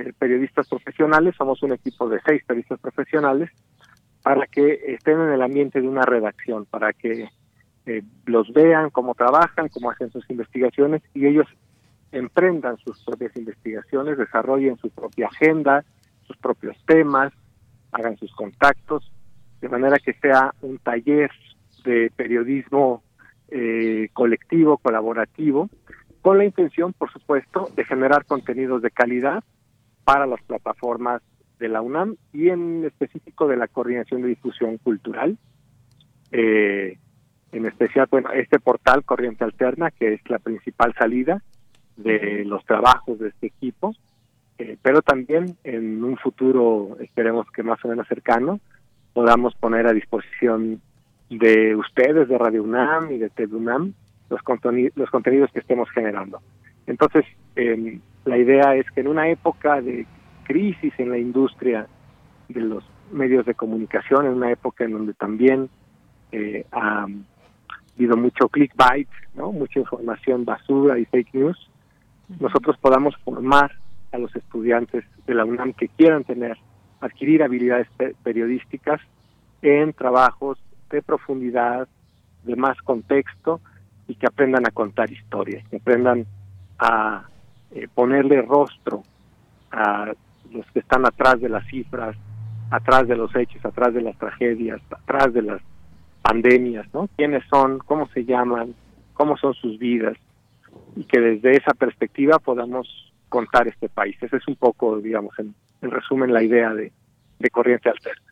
eh, periodistas profesionales, somos un equipo de seis periodistas profesionales, para que estén en el ambiente de una redacción, para que eh, los vean cómo trabajan, cómo hacen sus investigaciones y ellos emprendan sus propias investigaciones, desarrollen su propia agenda, sus propios temas, hagan sus contactos, de manera que sea un taller de periodismo eh, colectivo, colaborativo, con la intención, por supuesto, de generar contenidos de calidad para las plataformas de la UNAM y en específico de la Coordinación de Difusión Cultural. Eh, en especial, bueno, este portal Corriente Alterna, que es la principal salida de los trabajos de este equipo, eh, pero también en un futuro, esperemos que más o menos cercano, podamos poner a disposición de ustedes, de Radio UNAM y de TV UNAM, los, los contenidos que estemos generando. Entonces, eh, la idea es que en una época de crisis en la industria de los medios de comunicación, en una época en donde también eh, ha habido mucho clickbait, ¿no? mucha información basura y fake news, nosotros podamos formar a los estudiantes de la UNAM que quieran tener, adquirir habilidades periodísticas en trabajos de profundidad, de más contexto y que aprendan a contar historias, que aprendan a eh, ponerle rostro a los que están atrás de las cifras, atrás de los hechos, atrás de las tragedias, atrás de las pandemias, ¿no? ¿Quiénes son? ¿Cómo se llaman? ¿Cómo son sus vidas? Y que desde esa perspectiva podamos contar este país. Ese es un poco, digamos, en, resumen, la idea de, de Corriente Alterna.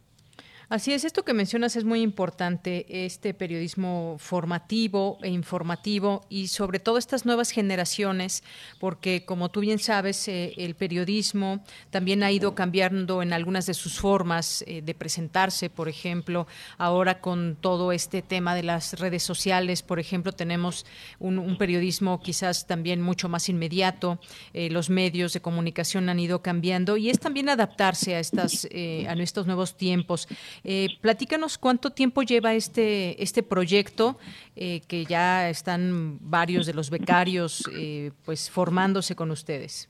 Así es, esto que mencionas es muy importante, este periodismo formativo e informativo y sobre todo estas nuevas generaciones, porque como tú bien sabes, eh, el periodismo también ha ido cambiando en algunas de sus formas eh, de presentarse, por ejemplo, ahora con todo este tema de las redes sociales, por ejemplo, tenemos un, periodismo quizás también mucho más inmediato, eh, los medios de comunicación han ido cambiando y es también adaptarse a, estas, a estos nuevos tiempos. Eh, platícanos cuánto tiempo lleva este, este proyecto, eh, que ya están varios de los becarios eh, pues formándose con ustedes.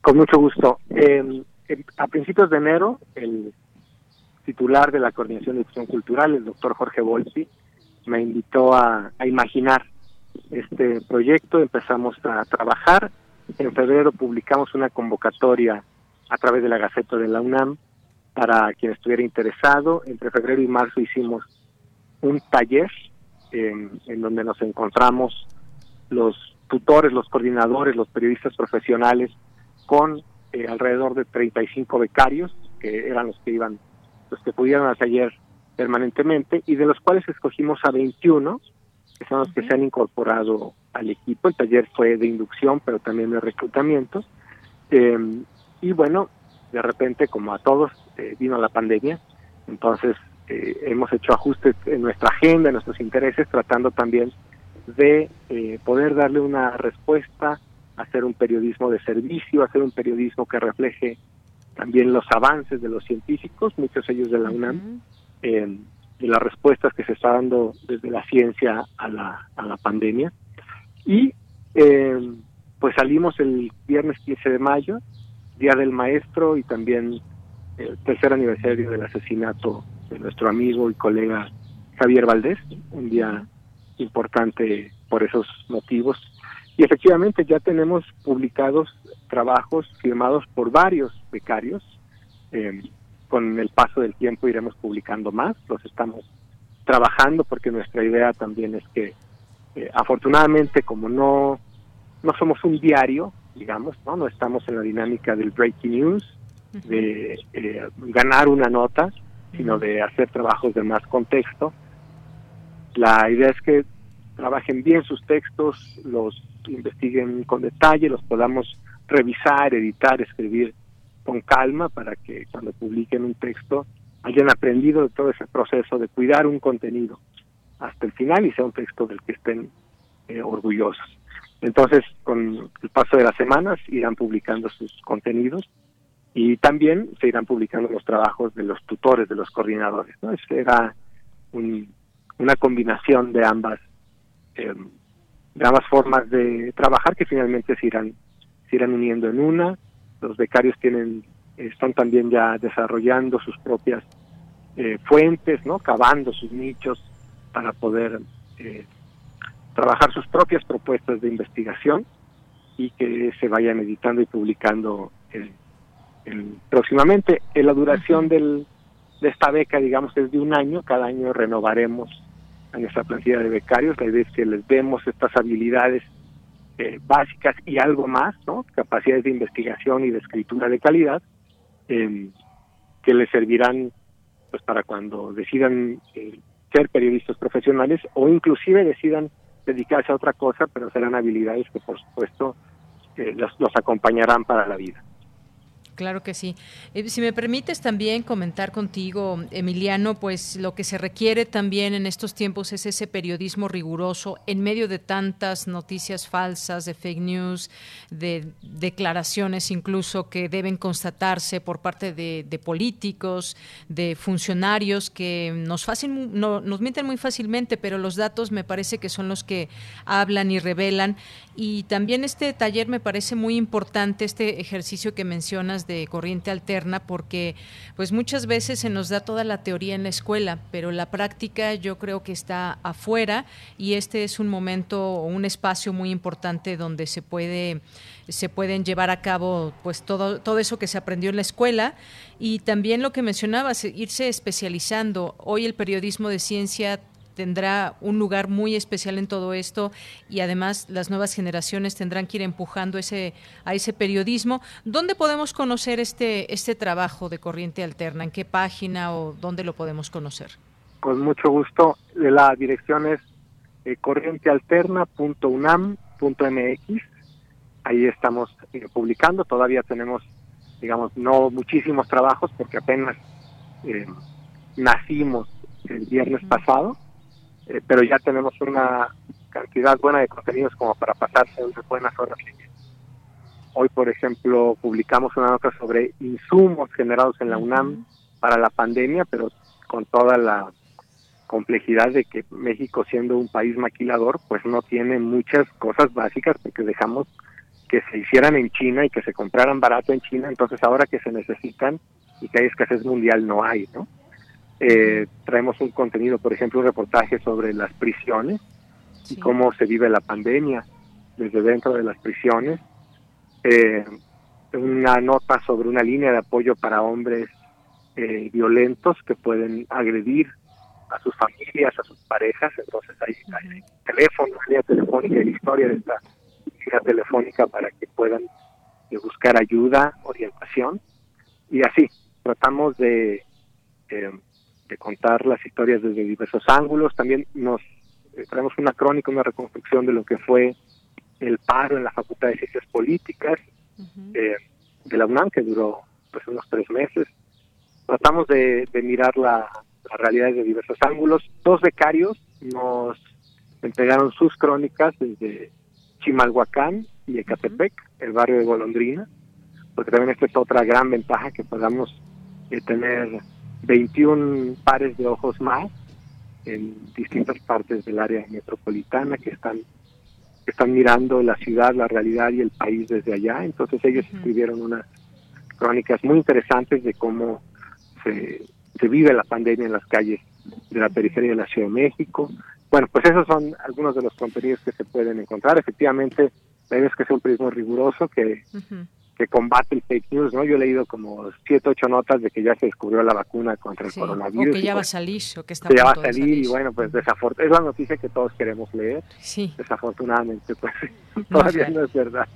Con mucho gusto. a principios de enero, el titular de la Coordinación de Difusión Cultural, el doctor Jorge Bolsi, me invitó a, a imaginar este proyecto, empezamos a trabajar. En febrero publicamos una convocatoria a través de la Gaceta de la UNAM para quien estuviera interesado. Entre febrero y marzo hicimos un taller en, donde nos encontramos los tutores, los coordinadores, los periodistas profesionales con eh, alrededor de 35 becarios, que eran los que iban, los que pudieron al taller permanentemente, y de los cuales escogimos a 21, que son los que se han incorporado al equipo. El taller fue de inducción, pero también de reclutamiento. Eh, y bueno, de repente, como a todos, eh, vino la pandemia, entonces eh, hemos hecho ajustes en nuestra agenda, en nuestros intereses, tratando también de eh, poder darle una respuesta, hacer un periodismo de servicio, hacer un periodismo que refleje también los avances de los científicos, muchos ellos de la UNAM, de las respuestas que se está dando desde la ciencia a la, a la pandemia. Y pues salimos el viernes 15 de mayo, Día del Maestro y también el tercer aniversario del asesinato de nuestro amigo y colega Javier Valdés, un día importante por esos motivos. Y efectivamente ya tenemos publicados trabajos firmados por varios becarios. Eh, con el paso del tiempo iremos publicando más, los estamos trabajando porque nuestra idea también es que eh, afortunadamente como no no somos un diario digamos, ¿no? No estamos en la dinámica del breaking news, de eh, ganar una nota, sino de hacer trabajos de más contexto. La idea es que trabajen bien sus textos, los investiguen con detalle, los podamos revisar, editar, escribir con calma para que cuando publiquen un texto hayan aprendido de todo ese proceso de cuidar un contenido hasta el final y sea un texto del que estén eh, orgullosos. Entonces, con el paso de las semanas irán publicando sus contenidos y también se irán publicando los trabajos de los tutores, de los coordinadores. ¿no? Será una combinación de ambas, eh, de ambas formas de trabajar que finalmente se irán, se irán uniendo en una. Los becarios tienen, están también ya desarrollando sus propias eh, fuentes, ¿no? cavando sus nichos para poder eh, trabajar sus propias propuestas de investigación y que se vayan editando y publicando el, próximamente. En la duración del, de esta beca, digamos, es de un año. Cada año renovaremos a nuestra plantilla de becarios. La idea es que les demos estas habilidades eh, básicas y algo más, ¿no? Capacidades de investigación y de escritura de calidad em, que les servirán pues para cuando decidan eh, ser periodistas profesionales o inclusive decidan dedicarse a otra cosa, pero serán habilidades que por supuesto eh, los, los acompañarán para la vida. Claro que sí. Eh, si me permites también comentar contigo, Emiliano, pues lo que se requiere también en estos tiempos es ese periodismo riguroso en medio de tantas noticias falsas, de fake news, de declaraciones incluso que deben constatarse por parte de, políticos, de funcionarios que nos, fácil, no, nos mienten muy fácilmente, pero los datos me parece que son los que hablan y revelan. Y también este taller me parece muy importante, este ejercicio que mencionas de corriente alterna porque pues muchas veces se nos da toda la teoría en la escuela, pero la práctica yo creo que está afuera y este es un momento o un espacio muy importante donde se puede se pueden llevar a cabo pues todo todo eso que se aprendió en la escuela y también lo que mencionabas irse especializando. Hoy el periodismo de ciencia tendrá un lugar muy especial en todo esto y además las nuevas generaciones tendrán que ir empujando ese a ese periodismo. ¿Dónde podemos conocer este este trabajo de Corriente Alterna? ¿En qué página o dónde lo podemos conocer? Con mucho gusto. La dirección es eh, corrientealterna.unam.mx. Ahí estamos eh, publicando. Todavía tenemos, digamos, no muchísimos trabajos porque apenas eh, nacimos el viernes pasado eh, pero ya tenemos una cantidad buena de contenidos como para pasarse unas buenas horas. Hoy, por ejemplo, publicamos una nota sobre insumos generados en la UNAM para la pandemia, pero con toda la complejidad de que México siendo un país maquilador, pues no tiene muchas cosas básicas porque dejamos que se hicieran en China y que se compraran barato en China, entonces ahora que se necesitan y que hay escasez mundial no hay, ¿no? Eh, traemos un contenido, por ejemplo, un reportaje sobre las prisiones y cómo se vive la pandemia desde dentro de las prisiones. Eh, una nota sobre una línea de apoyo para hombres eh, violentos que pueden agredir a sus familias, a sus parejas. Entonces hay, hay teléfono, línea telefónica y historia de esta línea telefónica para que puedan buscar ayuda, orientación. Y así, tratamos de de contar las historias desde diversos ángulos. También nos eh, traemos una crónica, una reconstrucción de lo que fue el paro en la Facultad de Ciencias Políticas eh, de la UNAM, que duró pues unos tres meses. Tratamos de, mirar la, realidad desde diversos ángulos. Dos becarios nos entregaron sus crónicas desde Chimalhuacán y Ecatepec, el barrio de Golondrina, porque también esta es otra gran ventaja que podamos eh, tener 21 pares de ojos más en distintas partes del área metropolitana que están están mirando la ciudad, la realidad y el país desde allá. Entonces ellos escribieron unas crónicas muy interesantes de cómo se, se vive la pandemia en las calles de la periferia de la Ciudad de México. Bueno, pues esos son algunos de los contenidos que se pueden encontrar. Efectivamente, la idea es que sea un periodismo riguroso, que que combate el fake news, ¿no? Yo he leído como siete, ocho notas de que ya se descubrió la vacuna contra el coronavirus. O que ya va a pues salir, o que está que ya va a salir, y bueno, pues desafortunadamente, es la noticia que todos queremos leer. Sí. Desafortunadamente, pues <laughs> todavía no es verdad.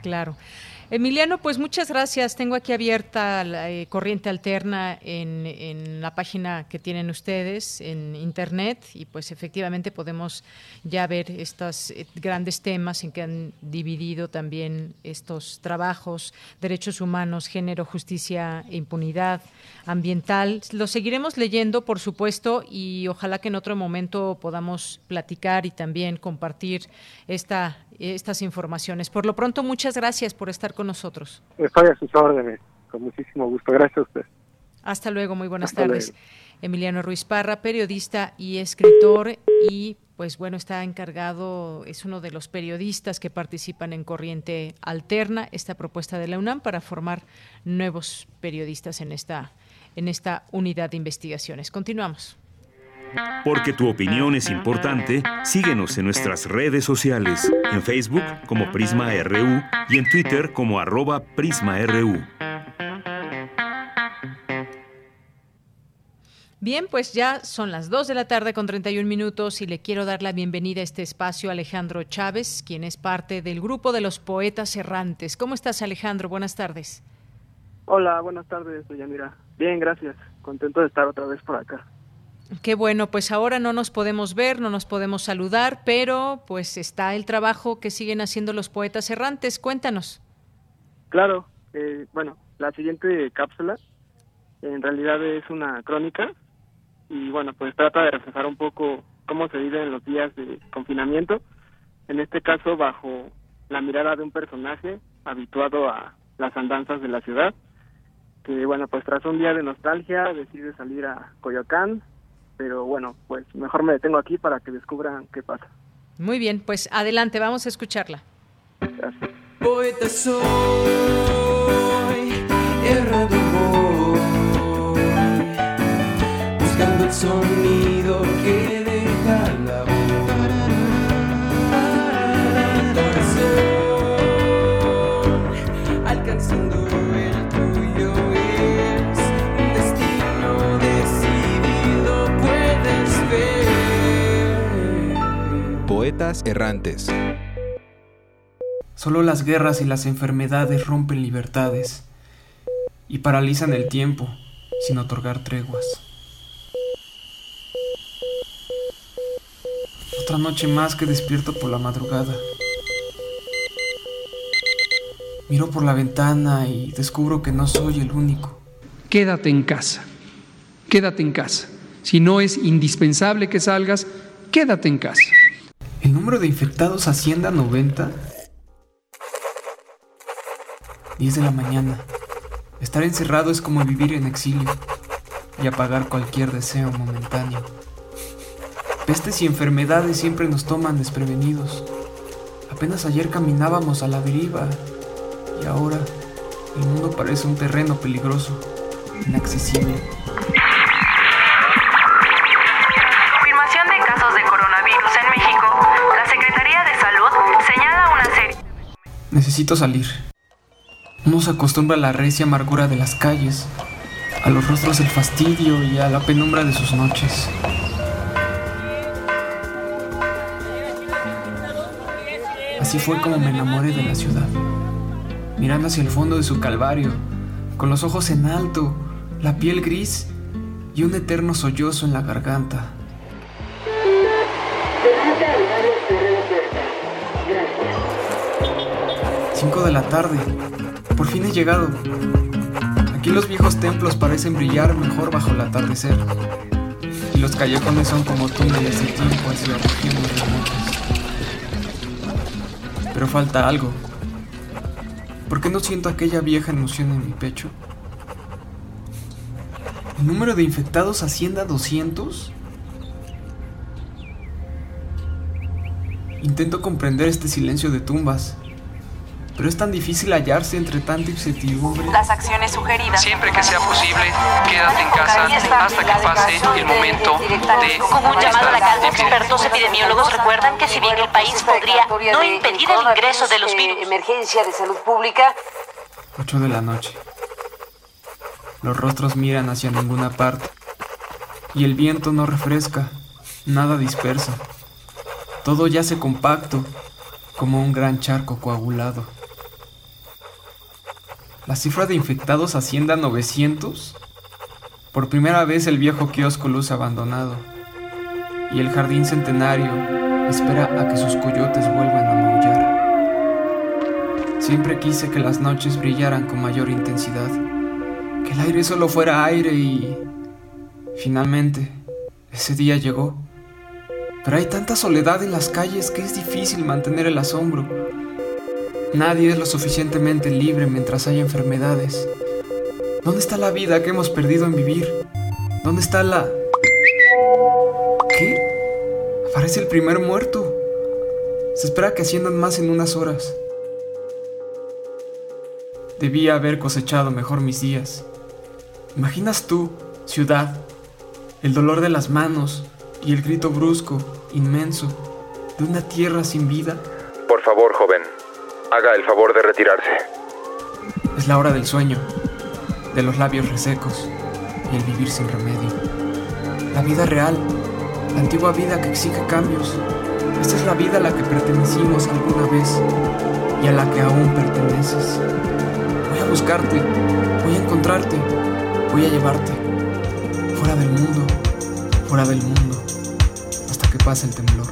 Claro. Emiliano, pues muchas gracias. Tengo aquí abierta la eh, corriente alterna en, la página que tienen ustedes en internet y pues efectivamente podemos ya ver estos eh, grandes temas en que han dividido también estos trabajos, derechos humanos, género, justicia e impunidad ambiental. Lo seguiremos leyendo, por supuesto, y ojalá que en otro momento podamos platicar y también compartir esta estas informaciones. Por lo pronto, muchas gracias por estar con nosotros. Estoy a sus órdenes, con muchísimo gusto. Gracias a usted. Hasta luego, muy buenas tardes. Emiliano Ruiz Parra, periodista y escritor y pues bueno, está encargado, es uno de los periodistas que participan en Corriente Alterna, esta propuesta de la UNAM para formar nuevos periodistas en esta, en esta unidad de investigaciones. Continuamos. Porque tu opinión es importante, síguenos en nuestras redes sociales, en Facebook como Prisma RU y en Twitter como arroba PrismaRU. Bien, pues ya son las 2 de la tarde con 31 minutos y le quiero dar la bienvenida a este espacio a Alejandro Chávez, quien es parte del grupo de los poetas errantes. ¿Cómo estás, Alejandro? Buenas tardes. Hola, buenas tardes, Mira. Bien, gracias. Contento de estar otra vez por acá. Qué bueno, pues ahora no nos podemos ver, no nos podemos saludar, pero pues está el trabajo que siguen haciendo los poetas errantes. Cuéntanos. Claro, eh, bueno, la siguiente cápsula en realidad es una crónica y bueno, pues trata de reflejar un poco cómo se vive en los días de confinamiento, en este caso bajo la mirada de un personaje habituado a las andanzas de la ciudad, que bueno, pues tras un día de nostalgia decide salir a Coyoacán pero bueno, pues mejor me detengo aquí para que descubran qué pasa. Muy bien, pues adelante, vamos a escucharla. Gracias. Poeta soy, errado voy, buscando el sonido Poetas errantes. Solo las guerras y las enfermedades rompen libertades y paralizan el tiempo sin otorgar treguas. Otra noche más que despierto por la madrugada. Miro por la ventana y descubro que no soy el único. Quédate en casa. Quédate en casa. Si no es indispensable que salgas, quédate en casa. El número de infectados asciende a 90 10 de la mañana. Estar encerrado es como vivir en exilio. y apagar cualquier deseo momentáneo. Pestes y enfermedades siempre nos toman desprevenidos. Apenas ayer caminábamos a la deriva y ahora el mundo parece un terreno peligroso, inaccesible. Necesito salir. Uno se acostumbra a la recia amargura de las calles, a los rostros del fastidio y a la penumbra de sus noches. Así fue como me enamoré de la ciudad, mirando hacia el fondo de su calvario, con los ojos en alto, la piel gris y un eterno sollozo en la garganta. Cinco de la tarde. Por fin he llegado. Aquí los viejos templos parecen brillar mejor bajo el atardecer. Y los callejones son como túneles de tiempo hacia regiones remotas. Pero falta algo. ¿Por qué no siento aquella vieja emoción en mi pecho? ¿El número de infectados ascienda a 200? Intento comprender este silencio de tumbas, pero es tan difícil hallarse entre tanta incertidumbre. Las acciones sugeridas. Siempre que sea posible, quédate en casa hasta que pase el momento de Como un llamado a la calma, expertos epidemiólogos recuerdan que si bien el país podría no impedir el ingreso de los virus. Emergencia de salud pública. 8 de la noche. Los rostros miran hacia ninguna parte. Y el viento no refresca, nada dispersa. Todo yace compacto, como un gran charco coagulado. ¿La cifra de infectados asciende a 900? Por primera vez el viejo kiosco luce abandonado. Y el jardín centenario espera a que sus coyotes vuelvan a maullar. Siempre quise que las noches brillaran con mayor intensidad que el aire solo fuera aire y... Finalmente, ese día llegó. Pero hay tanta soledad en las calles que es difícil mantener el asombro. Nadie es lo suficientemente libre mientras haya enfermedades. ¿Dónde está la vida que hemos perdido en vivir? ¿Dónde está la... ¿Qué? Aparece el primer muerto. Se espera que asciendan más en unas horas. Debía haber cosechado mejor mis días. ¿Imaginas tú, ciudad, el dolor de las manos y el grito brusco, inmenso, de una tierra sin vida? Por favor, joven, haga el favor de retirarse. Es la hora del sueño, de los labios resecos y el vivir sin remedio. La vida real, la antigua vida que exige cambios. Esta es la vida a la que pertenecimos alguna vez y a la que aún perteneces. Voy a buscarte, voy a encontrarte, voy a llevarte. Fuera del mundo, fuera del mundo, hasta que pase el temblor.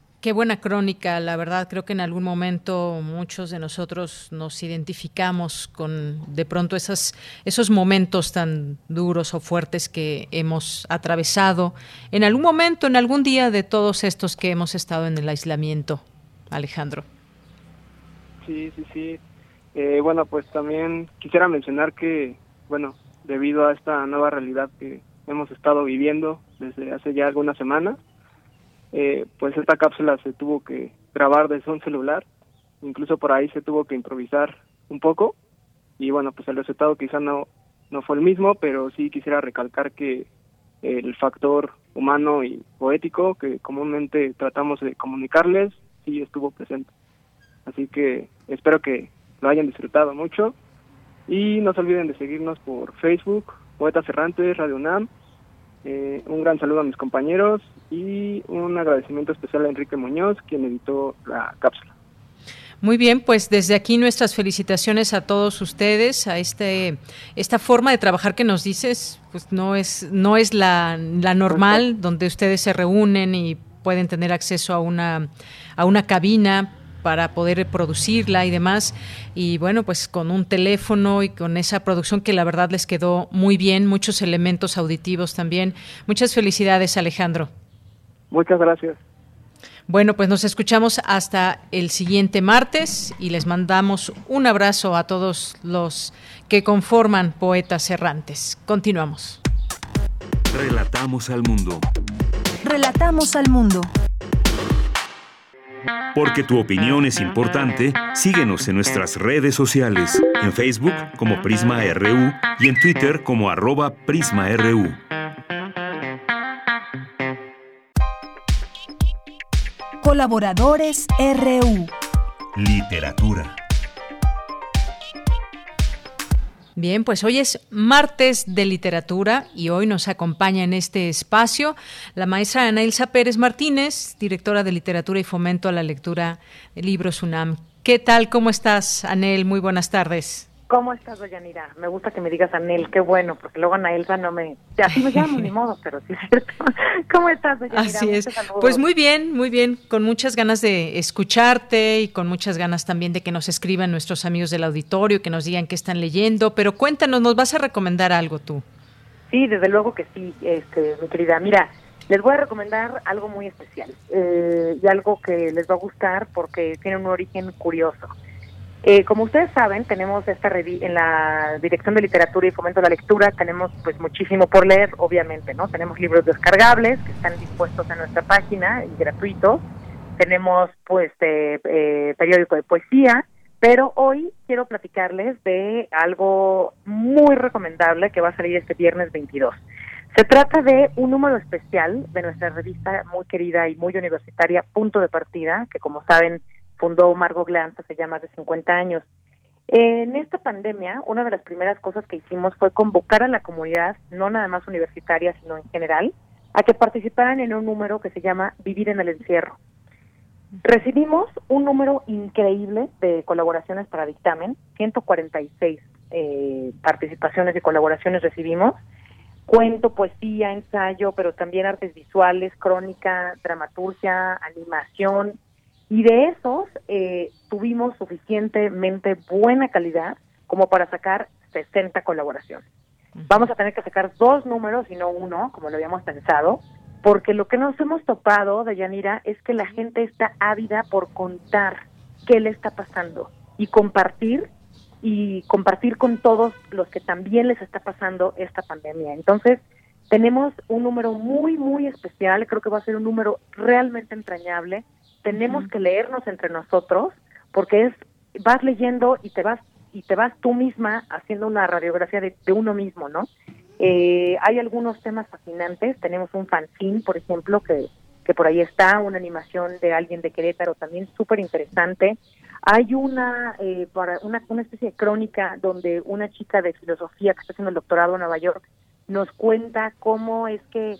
qué buena crónica, la verdad. Creo que en algún momento muchos de nosotros nos identificamos con de pronto esas, esos momentos tan duros o fuertes que hemos atravesado en algún momento, en algún día de todos estos que hemos estado en el aislamiento. Alejandro. Sí, sí, sí. Eh, bueno, pues también quisiera mencionar que, bueno, debido a esta nueva realidad que hemos estado viviendo desde hace ya algunas semanas, eh, pues esta cápsula se tuvo que grabar desde un celular, incluso por ahí se tuvo que improvisar un poco y bueno, pues el resultado quizá no, no fue el mismo, pero sí quisiera recalcar que el factor humano y poético que comúnmente tratamos de comunicarles sí estuvo presente. Así que espero que lo hayan disfrutado mucho y no se olviden de seguirnos por Facebook, Poetas Errantes, Radio UNAM. Eh, un gran saludo a mis compañeros y un agradecimiento especial a Enrique Muñoz, quien editó la cápsula. Muy bien, pues desde aquí nuestras felicitaciones a todos ustedes, a este esta forma de trabajar que nos dices, pues no es no es la, la normal donde ustedes se reúnen y pueden tener acceso a una a una cabina para poder producirla y demás. Y bueno, pues con un teléfono y con esa producción que la verdad les quedó muy bien, muchos elementos auditivos también. Muchas felicidades, Alejandro. Muchas gracias. Bueno, pues nos escuchamos hasta el siguiente martes y les mandamos un abrazo a todos los que conforman Poetas Errantes. Continuamos. Relatamos al mundo. Relatamos al mundo. Porque tu opinión es importante, síguenos en nuestras redes sociales, en Facebook como Prisma RU y en Twitter como arroba PrismaRU. Colaboradores RU. Literatura. Bien, pues hoy es martes de literatura y hoy nos acompaña en este espacio la maestra Ana Elsa Pérez Martínez, directora de literatura y fomento a la lectura de libros UNAM. ¿Qué tal? ¿Cómo estás, Anel? Muy buenas tardes. ¿Cómo estás, Doyanira? Me gusta que me digas Anel, qué bueno, porque luego Ana Elsa no me... Así me llamo, ni <laughs> modo, pero sí es <laughs> cierto. ¿Cómo estás, Doyanira? Así es. Pues muy bien, muy bien, con muchas ganas de escucharte y con muchas ganas también de que nos escriban nuestros amigos del auditorio, que nos digan qué están leyendo, pero cuéntanos, ¿nos vas a recomendar algo tú? Sí, desde luego que sí, este, mi querida. Mira, les voy a recomendar algo muy especial eh, y algo que les va a gustar porque tiene un origen curioso. Eh, como ustedes saben, tenemos esta en la Dirección de Literatura y Fomento de la Lectura, tenemos pues muchísimo por leer, obviamente, ¿no? Tenemos libros descargables que están dispuestos en nuestra página y gratuitos. Tenemos pues eh, periódico de poesía, pero hoy quiero platicarles de algo muy recomendable que va a salir este viernes 22. Se trata de un número especial de nuestra revista muy querida y muy universitaria, Punto de Partida, que como saben fundó Margot Glantz hace ya más de 50 años. En esta pandemia, una de las primeras cosas que hicimos fue convocar a la comunidad, no nada más universitaria, sino en general, a que participaran en un número que se llama Vivir en el Encierro. Recibimos un número increíble de colaboraciones para dictamen, 146 eh, participaciones y colaboraciones recibimos, cuento, poesía, ensayo, pero también artes visuales, crónica, dramaturgia, animación, y de esos eh, tuvimos suficientemente buena calidad como para sacar 60 colaboraciones. Vamos a tener que sacar dos números y no uno, como lo habíamos pensado, porque lo que nos hemos topado, Dayanira, es que la gente está ávida por contar qué le está pasando y compartir y compartir con todos los que también les está pasando esta pandemia. Entonces, tenemos un número muy, muy especial, creo que va a ser un número realmente entrañable, tenemos que leernos entre nosotros porque es vas leyendo y te vas y te vas tú misma haciendo una radiografía de, uno mismo, ¿no? Eh, hay algunos temas fascinantes. Tenemos un fanzine, por ejemplo, que, que por ahí está, una animación de alguien de Querétaro también súper interesante. Hay una, eh, para una, una especie de crónica donde una chica de filosofía que está haciendo el doctorado en Nueva York nos cuenta cómo es que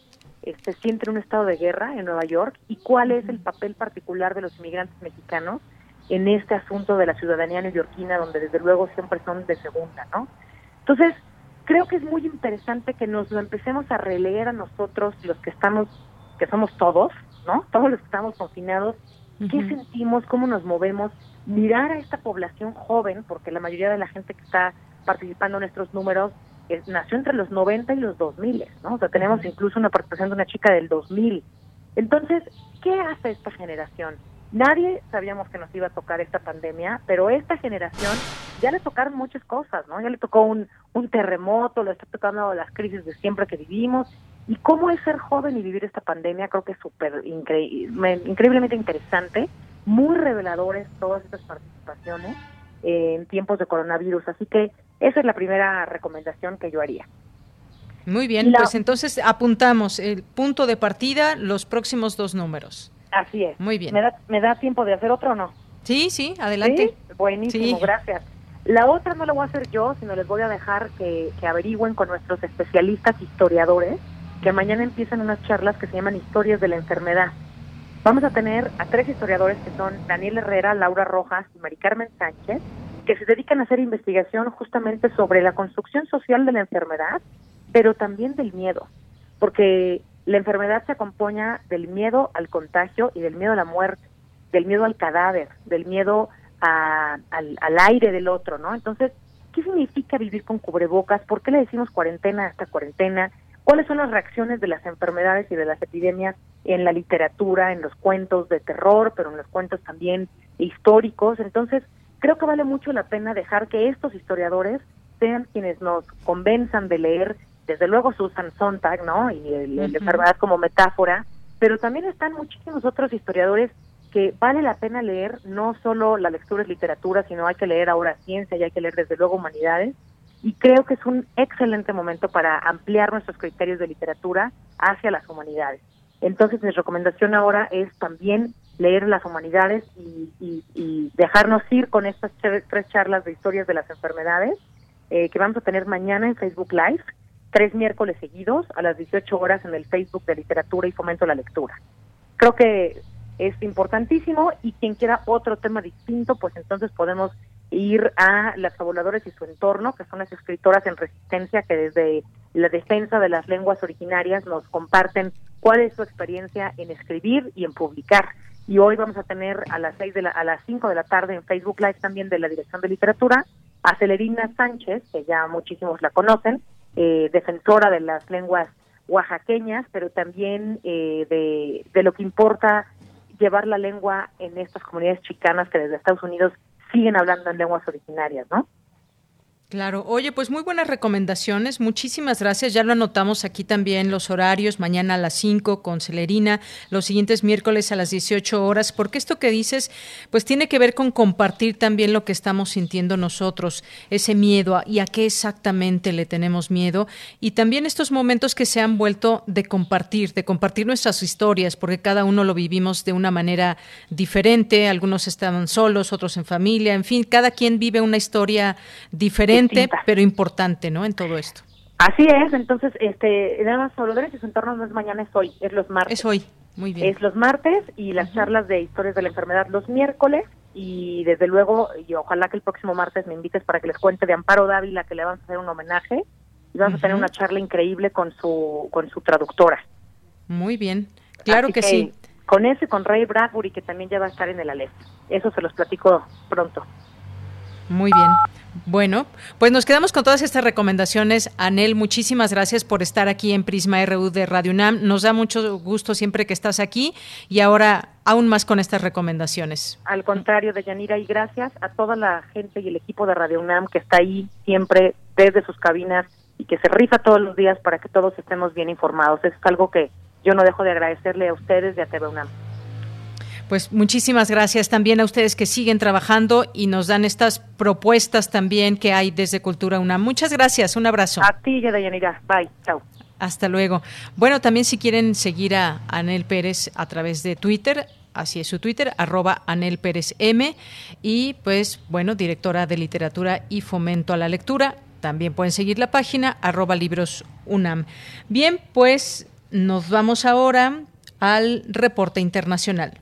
se siente en un estado de guerra en Nueva York y cuál es el papel particular de los inmigrantes mexicanos en este asunto de la ciudadanía neoyorquina, donde desde luego siempre son de segunda, ¿no? Entonces, creo que es muy interesante que nos lo empecemos a releer a nosotros, los que estamos, que somos todos, ¿no? Todos los que estamos confinados, qué sentimos, cómo nos movemos, mirar a esta población joven, porque la mayoría de la gente que está participando en nuestros números nació entre los 90 y los 2000, ¿no? O sea, tenemos incluso una participación de una chica del 2000. Entonces, ¿qué hace esta generación? Nadie sabíamos que nos iba a tocar esta pandemia, pero esta generación ya le tocaron muchas cosas, ¿no? Ya le tocó un, un terremoto, le está tocando las crisis de siempre que vivimos. ¿Y cómo es ser joven y vivir esta pandemia? Creo que es súper increíblemente interesante, muy reveladores todas estas participaciones en tiempos de coronavirus. Así que esa es la primera recomendación que yo haría. Muy bien, pues entonces apuntamos el punto de partida, los próximos dos números. Así es. Muy bien. ¿Me da, tiempo de hacer otro o no? Sí, sí, adelante. Buenísimo, gracias. La otra no la voy a hacer yo, sino les voy a dejar que, que averigüen con nuestros especialistas historiadores, que mañana empiezan unas charlas que se llaman Historias de la Enfermedad. Vamos a tener a tres historiadores que son Daniel Herrera, Laura Rojas y Mari Carmen Sánchez, que se dedican a hacer investigación justamente sobre la construcción social de la enfermedad, pero también del miedo, porque la enfermedad se acompaña del miedo al contagio y del miedo a la muerte, del miedo al cadáver, del miedo al, al aire del otro, ¿no? Entonces, ¿qué significa vivir con cubrebocas? ¿Por qué le decimos cuarentena hasta cuarentena? ¿Cuáles son las reacciones de las enfermedades y de las epidemias en la literatura, en los cuentos de terror, pero en los cuentos también históricos? Entonces, creo que vale mucho la pena dejar que estos historiadores sean quienes nos convenzan de leer desde luego Susan Sontag, ¿no? Y el, la enfermedad como metáfora, pero también están muchísimos otros historiadores que vale la pena leer, no solo la lectura es literatura, sino hay que leer ahora ciencia y hay que leer desde luego humanidades, y creo que es un excelente momento para ampliar nuestros criterios de literatura hacia las humanidades. Entonces mi recomendación ahora es también leer las humanidades y, y, dejarnos ir con estas tres charlas de historias de las enfermedades eh, que vamos a tener mañana en Facebook Live tres miércoles seguidos a las 18 horas en el Facebook de Literatura y Fomento la Lectura. Creo que es importantísimo y quien quiera otro tema distinto, pues entonces podemos ir a las fabuladores y su entorno, que son las escritoras en resistencia que desde la defensa de las lenguas originarias nos comparten cuál es su experiencia en escribir y en publicar. Y hoy vamos a tener a las seis de la, a las 5 de la tarde en Facebook Live también de la Dirección de Literatura a Celerina Sánchez, que ya muchísimos la conocen, eh, defensora de las lenguas oaxaqueñas, pero también eh, de, de lo que importa llevar la lengua en estas comunidades chicanas que desde Estados Unidos siguen hablando en lenguas originarias, ¿no? Claro, oye, pues muy buenas recomendaciones, muchísimas gracias. Ya lo anotamos aquí también los horarios, mañana a las 5 con Celerina, los siguientes miércoles a las 18 horas, porque esto que dices, pues tiene que ver con compartir también lo que estamos sintiendo nosotros, ese miedo y a qué exactamente le tenemos miedo, y también estos momentos que se han vuelto de compartir, de compartir nuestras historias, porque cada uno lo vivimos de una manera diferente, algunos estaban solos, otros en familia, en fin, cada quien vive una historia diferente pero importante, ¿no? En todo esto. Así es, entonces, este, nada más solo y su entorno no es mañana, es hoy, es los martes. Es hoy, muy bien. Es los martes y las charlas de historias de la enfermedad los miércoles y desde luego, y ojalá que el próximo martes me invites para que les cuente de Amparo Dávila que le vamos a hacer un homenaje y vamos a tener una charla increíble con su con su traductora. Muy bien, claro que, sí. Con ese, con Ray Bradbury que también ya va a estar en el Alef. Eso se los platico pronto. Muy bien. Bueno, pues nos quedamos con todas estas recomendaciones. Anel, muchísimas gracias por estar aquí en Prisma RU de Radio UNAM. Nos da mucho gusto siempre que estás aquí y ahora aún más con estas recomendaciones. Al contrario, Deyanira, y gracias a toda la gente y el equipo de Radio UNAM que está ahí siempre desde sus cabinas y que se rifa todos los días para que todos estemos bien informados. es algo que yo no dejo de agradecerle a ustedes y a TV UNAM. Pues muchísimas gracias también a ustedes que siguen trabajando y nos dan estas propuestas también que hay desde Cultura UNAM. Muchas gracias, un abrazo. A ti, Dayanira. Bye, chao. Hasta luego. Bueno, también si quieren seguir a Anel Pérez a través de Twitter, así es su Twitter, arroba Anel Pérez M, y pues bueno, directora de literatura y fomento a la lectura. También pueden seguir la página arroba libros UNAM. Bien, pues nos vamos ahora al reporte internacional.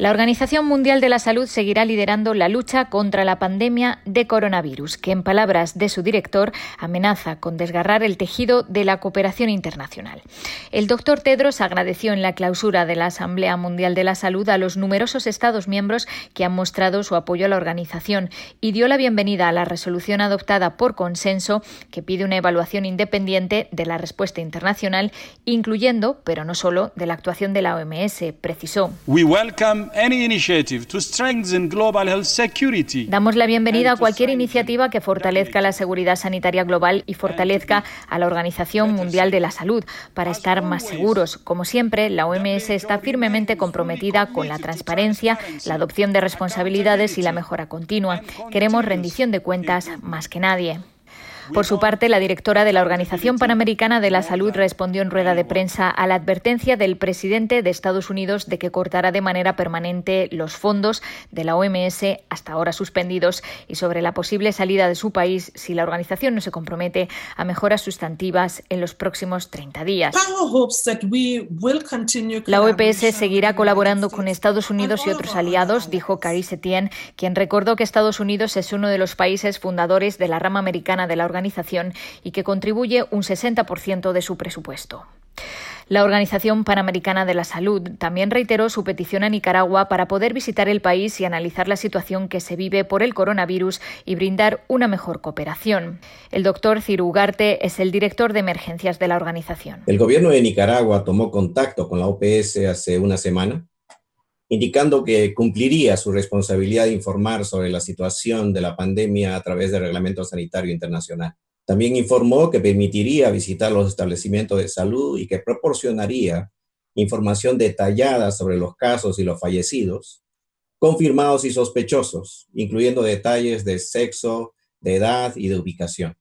La Organización Mundial de la Salud seguirá liderando la lucha contra la pandemia de coronavirus, que en palabras de su director amenaza con desgarrar el tejido de la cooperación internacional. El doctor Tedros agradeció en la clausura de la Asamblea Mundial de la Salud a los numerosos Estados miembros que han mostrado su apoyo a la organización y dio la bienvenida a la resolución adoptada por consenso que pide una evaluación independiente de la respuesta internacional, incluyendo, pero no solo, de la actuación de la OMS, precisó. Damos la bienvenida a cualquier iniciativa que fortalezca la seguridad sanitaria global y fortalezca a la Organización Mundial de la Salud para estar más seguros. Como siempre, la OMS está firmemente comprometida con la transparencia, la adopción de responsabilidades y la mejora continua. Queremos rendición de cuentas más que nadie. Por su parte, la directora de la Organización Panamericana de la Salud respondió en rueda de prensa a la advertencia del presidente de Estados Unidos de que cortará de manera permanente los fondos de la OMS hasta ahora suspendidos y sobre la posible salida de su país si la organización no se compromete a mejoras sustantivas en los próximos 30 días. La OPS seguirá colaborando con Estados Unidos y otros aliados, dijo Carrie Setien, quien recordó que Estados Unidos es uno de los países fundadores de la rama americana de la organización y que contribuye un 60% de su presupuesto. La Organización Panamericana de la Salud también reiteró su petición a Nicaragua para poder visitar el país y analizar la situación que se vive por el coronavirus y brindar una mejor cooperación. El doctor Cirugarte es el director de emergencias de la organización. El gobierno de Nicaragua tomó contacto con la OPS hace una semana, indicando que cumpliría su responsabilidad de informar sobre la situación de la pandemia a través del Reglamento Sanitario Internacional. También informó que permitiría visitar los establecimientos de salud y que proporcionaría información detallada sobre los casos y los fallecidos, confirmados y sospechosos, incluyendo detalles de sexo, de edad y de ubicación.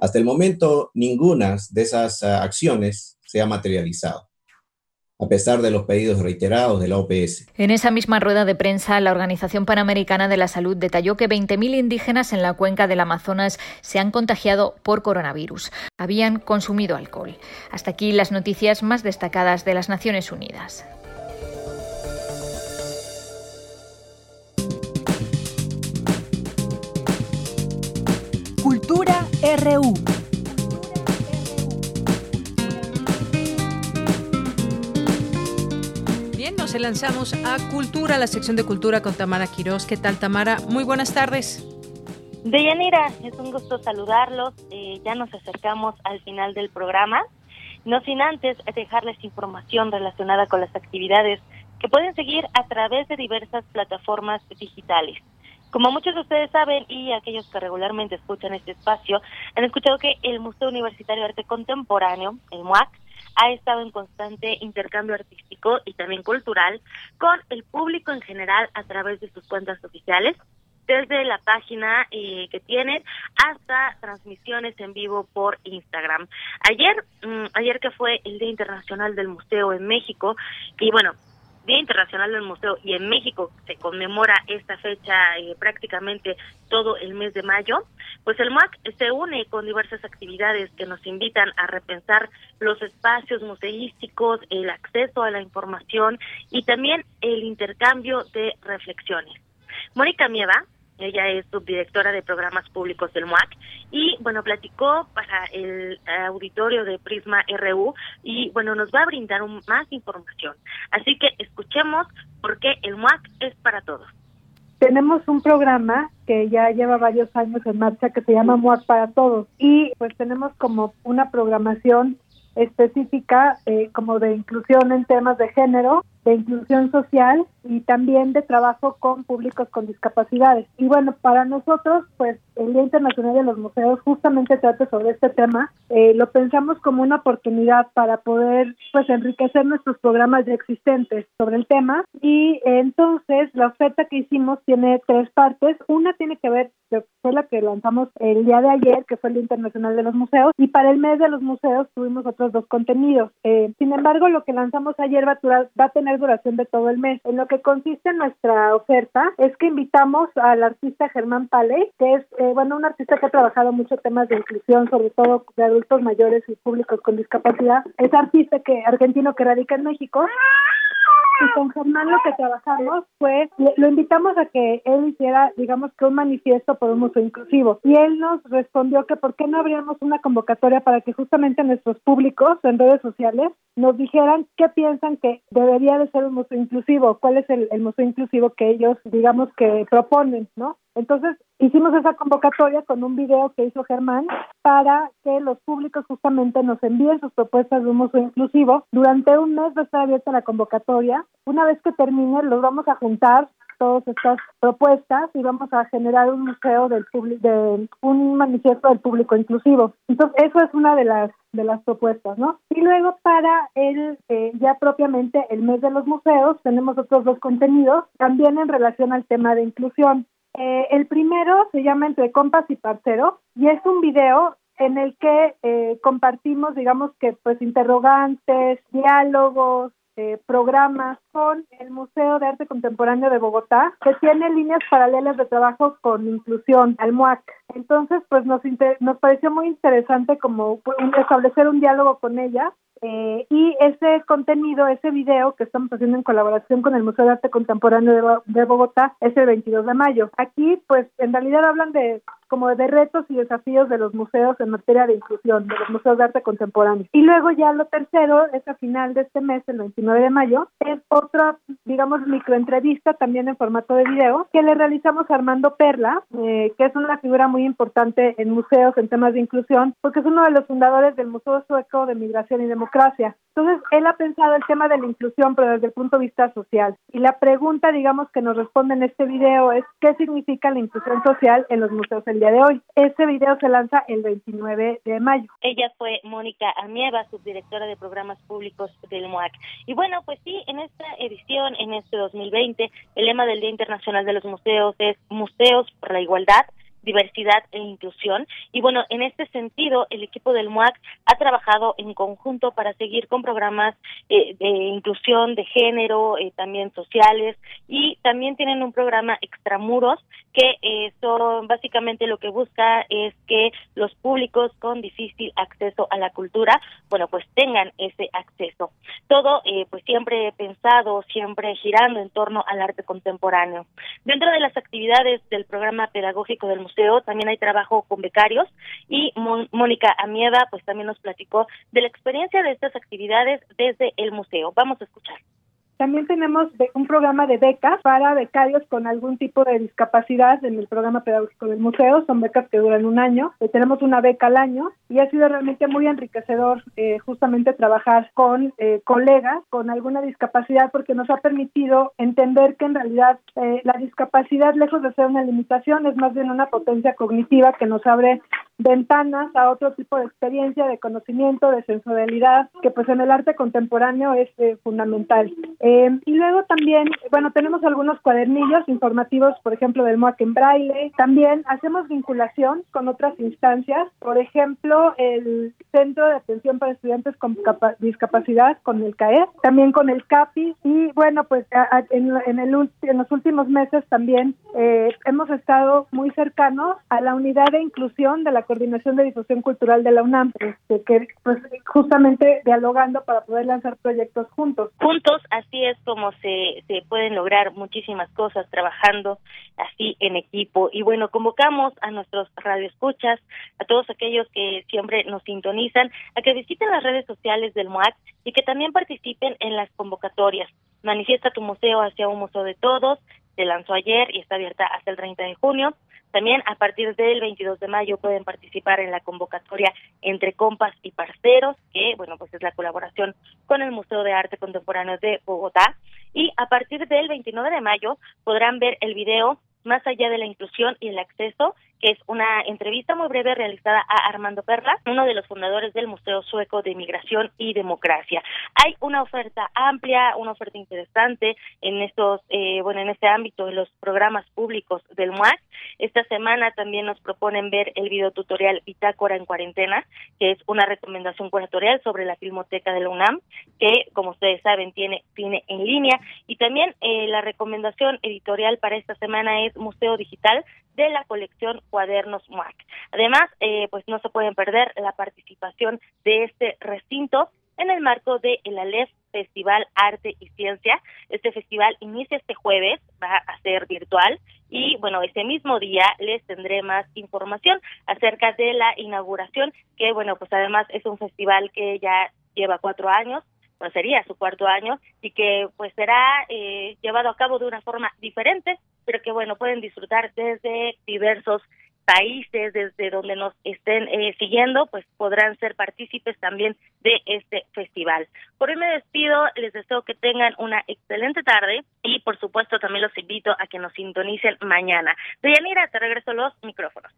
Hasta el momento, ninguna de esas ah, acciones se ha materializado a pesar de los pedidos reiterados de la OPS. En esa misma rueda de prensa, la Organización Panamericana de la Salud detalló que 20.000 indígenas en la cuenca del Amazonas se han contagiado por coronavirus. Habían consumido alcohol. Hasta aquí las noticias más destacadas de las Naciones Unidas. Cultura RU. Nos lanzamos a Cultura, la sección de Cultura con Tamara Quiroz. ¿Qué tal, Tamara? Muy buenas tardes. Deyanira, es un gusto saludarlos. Eh, ya nos acercamos al final del programa. No sin antes dejarles información relacionada con las actividades que pueden seguir a través de diversas plataformas digitales. Como muchos de ustedes saben y aquellos que regularmente escuchan este espacio, han escuchado que el Museo Universitario de Arte Contemporáneo, el MUAC, ha estado en constante intercambio artístico y también cultural con el público en general a través de sus cuentas oficiales, desde la página eh, que tienen hasta transmisiones en vivo por Instagram. Ayer, mm, ayer que fue el Día Internacional del Museo en México, y bueno, Día Internacional del Museo y en México se conmemora esta fecha eh, prácticamente todo el mes de mayo, pues el MAC se une con diversas actividades que nos invitan a repensar los espacios museísticos, el acceso a la información y también el intercambio de reflexiones. Mónica Mieva, ella es subdirectora de programas públicos del MUAC y bueno, platicó para el auditorio de Prisma RU y bueno, nos va a brindar más información. Así que escuchemos por qué el MUAC es para todos. Tenemos un programa que ya lleva varios años en marcha que se llama MUAC para todos y pues tenemos como una programación específica eh, como de inclusión en temas de género, de inclusión social y también de trabajo con públicos con discapacidades. Y bueno, para nosotros, pues el Día Internacional de los Museos justamente trata sobre este tema. Eh, lo pensamos como una oportunidad para poder pues enriquecer nuestros programas ya existentes sobre el tema. Y entonces la oferta que hicimos tiene tres partes. Una tiene que ver, fue la que lanzamos el día de ayer, que fue el Día Internacional de los Museos. Y para el mes de los museos tuvimos otros dos contenidos. Eh, sin embargo, lo que lanzamos ayer va a, va a tener duración de todo el mes. En lo que consiste nuestra oferta es que invitamos al artista Germán Paley, que es, eh, bueno, un artista que ha trabajado muchos temas de inclusión, sobre todo de adultos mayores y públicos con discapacidad. Es artista que argentino que radica en México y con Germán lo que trabajamos fue, lo invitamos a que él hiciera, digamos que un manifiesto por un museo inclusivo. Y él nos respondió que por qué no abríamos una convocatoria para que justamente nuestros públicos en redes sociales nos dijeran qué piensan que debería de ser un museo inclusivo, cuál es el, el museo inclusivo que ellos, digamos, que proponen, ¿no? Entonces hicimos esa convocatoria con un video que hizo Germán para que los públicos justamente nos envíen sus propuestas de un museo inclusivo. Durante un mes va a estar abierta la convocatoria. Una vez que termine, los vamos a juntar todas estas propuestas y vamos a generar un museo del público, de un manifiesto del público inclusivo. Entonces, eso es una de las de las propuestas, ¿no? Y luego para el eh, ya propiamente el mes de los museos tenemos otros dos contenidos también en relación al tema de inclusión. Eh, el primero se llama Entre Compas y Parcero y es un video en el que eh, compartimos, digamos que, pues, interrogantes, diálogos, eh, programas con el Museo de Arte Contemporáneo de Bogotá, que tiene líneas paralelas de trabajo con inclusión, al MUAC. Entonces, pues nos, nos pareció muy interesante como establecer un diálogo con ella eh, y ese contenido, ese video que estamos haciendo en colaboración con el Museo de Arte Contemporáneo de, Bogotá es el 22 de mayo. Aquí, pues, en realidad hablan de como de retos y desafíos de los museos en materia de inclusión, de los museos de arte contemporáneo. Y luego ya lo tercero, es a final de este mes, el 29 de mayo, es otra, digamos, microentrevista también en formato de video que le realizamos a Armando Perla, eh, que es una figura muy importante en museos en temas de inclusión, porque es uno de los fundadores del Museo Sueco de Migración y Democracia. Entonces, él ha pensado el tema de la inclusión, pero desde el punto de vista social. Y la pregunta, digamos, que nos responde en este video es, ¿qué significa la inclusión social en los museos el día de hoy? Este video se lanza el 29 de mayo. Ella fue Mónica Amieva, subdirectora de programas públicos del MOAC. Y bueno, pues sí, en esta edición, en este 2020, el lema del Día Internacional de los Museos es Museos por la Igualdad diversidad e inclusión. Y bueno, en este sentido, el equipo del MUAC ha trabajado en conjunto para seguir con programas eh, de inclusión de género, eh, también sociales, y también tienen un programa extramuros que eh, son básicamente lo que busca es que los públicos con difícil acceso a la cultura, bueno, pues tengan ese acceso. Todo, pues siempre pensado, siempre girando en torno al arte contemporáneo. Dentro de las actividades del programa pedagógico del también hay trabajo con becarios y Mónica Amieva pues también nos platicó de la experiencia de estas actividades desde el museo. Vamos a escuchar. También tenemos un programa de becas para becarios con algún tipo de discapacidad en el programa pedagógico del museo. Son becas que duran un año. Eh, tenemos una beca al año y ha sido realmente muy enriquecedor eh, justamente trabajar con eh, colegas con alguna discapacidad porque nos ha permitido entender que en realidad la discapacidad, lejos de ser una limitación, es más bien una potencia cognitiva que nos abre ventanas a otro tipo de experiencia, de conocimiento, de sensorialidad, que pues en el arte contemporáneo es fundamental. Eh, y luego también, bueno, tenemos algunos cuadernillos informativos, por ejemplo, del MOAC en braille. También hacemos vinculación con otras instancias, por ejemplo, el Centro de Atención para Estudiantes con Discapacidad, con el CAE, también con el CAPI. Y bueno, pues en, el, en los últimos meses también eh, hemos estado muy cercanos a la unidad de inclusión de la Coordinación de Difusión Cultural de la UNAM, este, que pues justamente dialogando para poder lanzar proyectos juntos. Juntos, así es como se, se pueden lograr muchísimas cosas trabajando así en equipo. Y bueno, convocamos a nuestros radioescuchas, a todos aquellos que siempre nos sintonizan, a que visiten las redes sociales del MOAC y que también participen en las convocatorias. Manifiesta tu museo hacia un museo de todos, se lanzó ayer y está abierta hasta el 30 de junio. También a partir del 22 de mayo pueden participar en la convocatoria entre compas y parceros, que bueno, pues es la colaboración con el Museo de Arte Contemporáneo de Bogotá. Y a partir del 29 de mayo podrán ver el video Más allá de la inclusión y el acceso es una entrevista muy breve realizada a Armando Perla, uno de los fundadores del Museo Sueco de Migración y Democracia. Hay una oferta amplia, una oferta interesante en estos, eh, bueno, en este ámbito de los programas públicos del MUAC. Esta semana también nos proponen ver el videotutorial Bitácora en cuarentena, que es una recomendación curatorial sobre la Filmoteca de la UNAM, que, como ustedes saben, tiene cine en línea. Y también eh, la recomendación editorial para esta semana es Museo Digital de la colección Cuadernos MUAC. Además, eh, pues no se pueden perder la participación de este recinto en el marco de el Aleph Festival Arte y Ciencia. Este festival inicia este jueves, va a ser virtual y bueno, ese mismo día les tendré más información acerca de la inauguración, que bueno, pues además es un festival que ya lleva cuatro años, pues sería su cuarto año y que pues será eh, llevado a cabo de una forma diferente pero que bueno, pueden disfrutar desde diversos países desde donde nos estén eh, siguiendo, pues podrán ser partícipes también de este festival. Por hoy me despido, les deseo que tengan una excelente tarde y por supuesto también los invito a que nos sintonicen mañana. Deyanira, te regreso los micrófonos.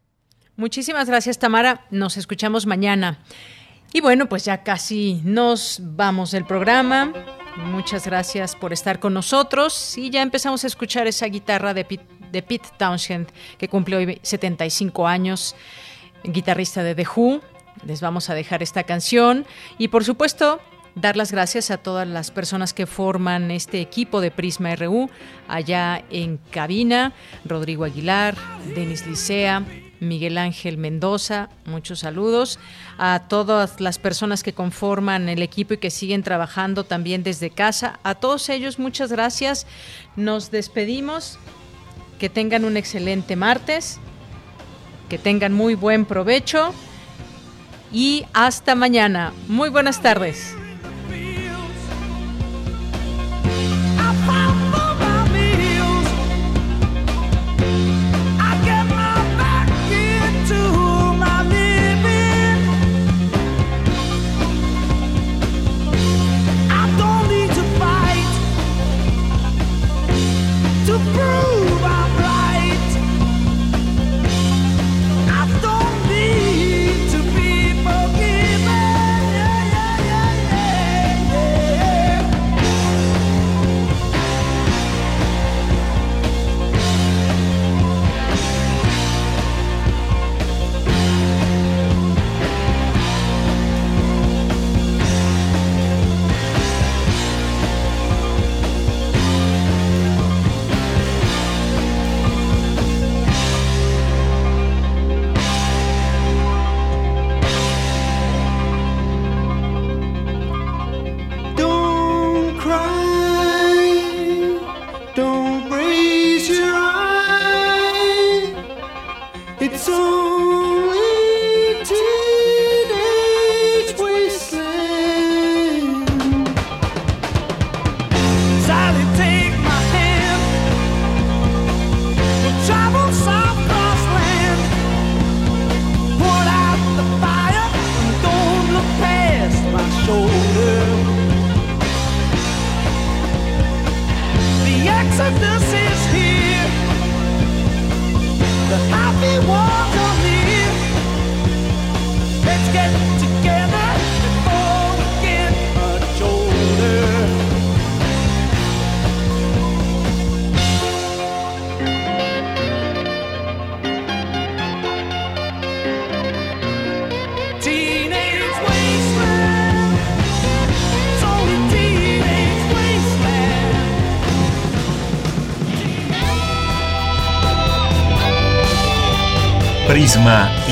Muchísimas gracias, Tamara. Nos escuchamos mañana. Y bueno, pues ya casi nos vamos del programa. Muchas gracias por estar con nosotros y ya empezamos a escuchar esa guitarra de, de Pete Townshend, que cumple hoy 75 años, guitarrista de The Who. Les vamos a dejar esta canción y por supuesto dar las gracias a todas las personas que forman este equipo de Prisma RU allá en cabina, Rodrigo Aguilar, Denis Licea, Miguel Ángel Mendoza, muchos saludos a todas las personas que conforman el equipo y que siguen trabajando también desde casa. A todos ellos, muchas gracias. Nos despedimos. Que tengan un excelente martes. Que tengan muy buen provecho. Y hasta mañana. Muy buenas tardes.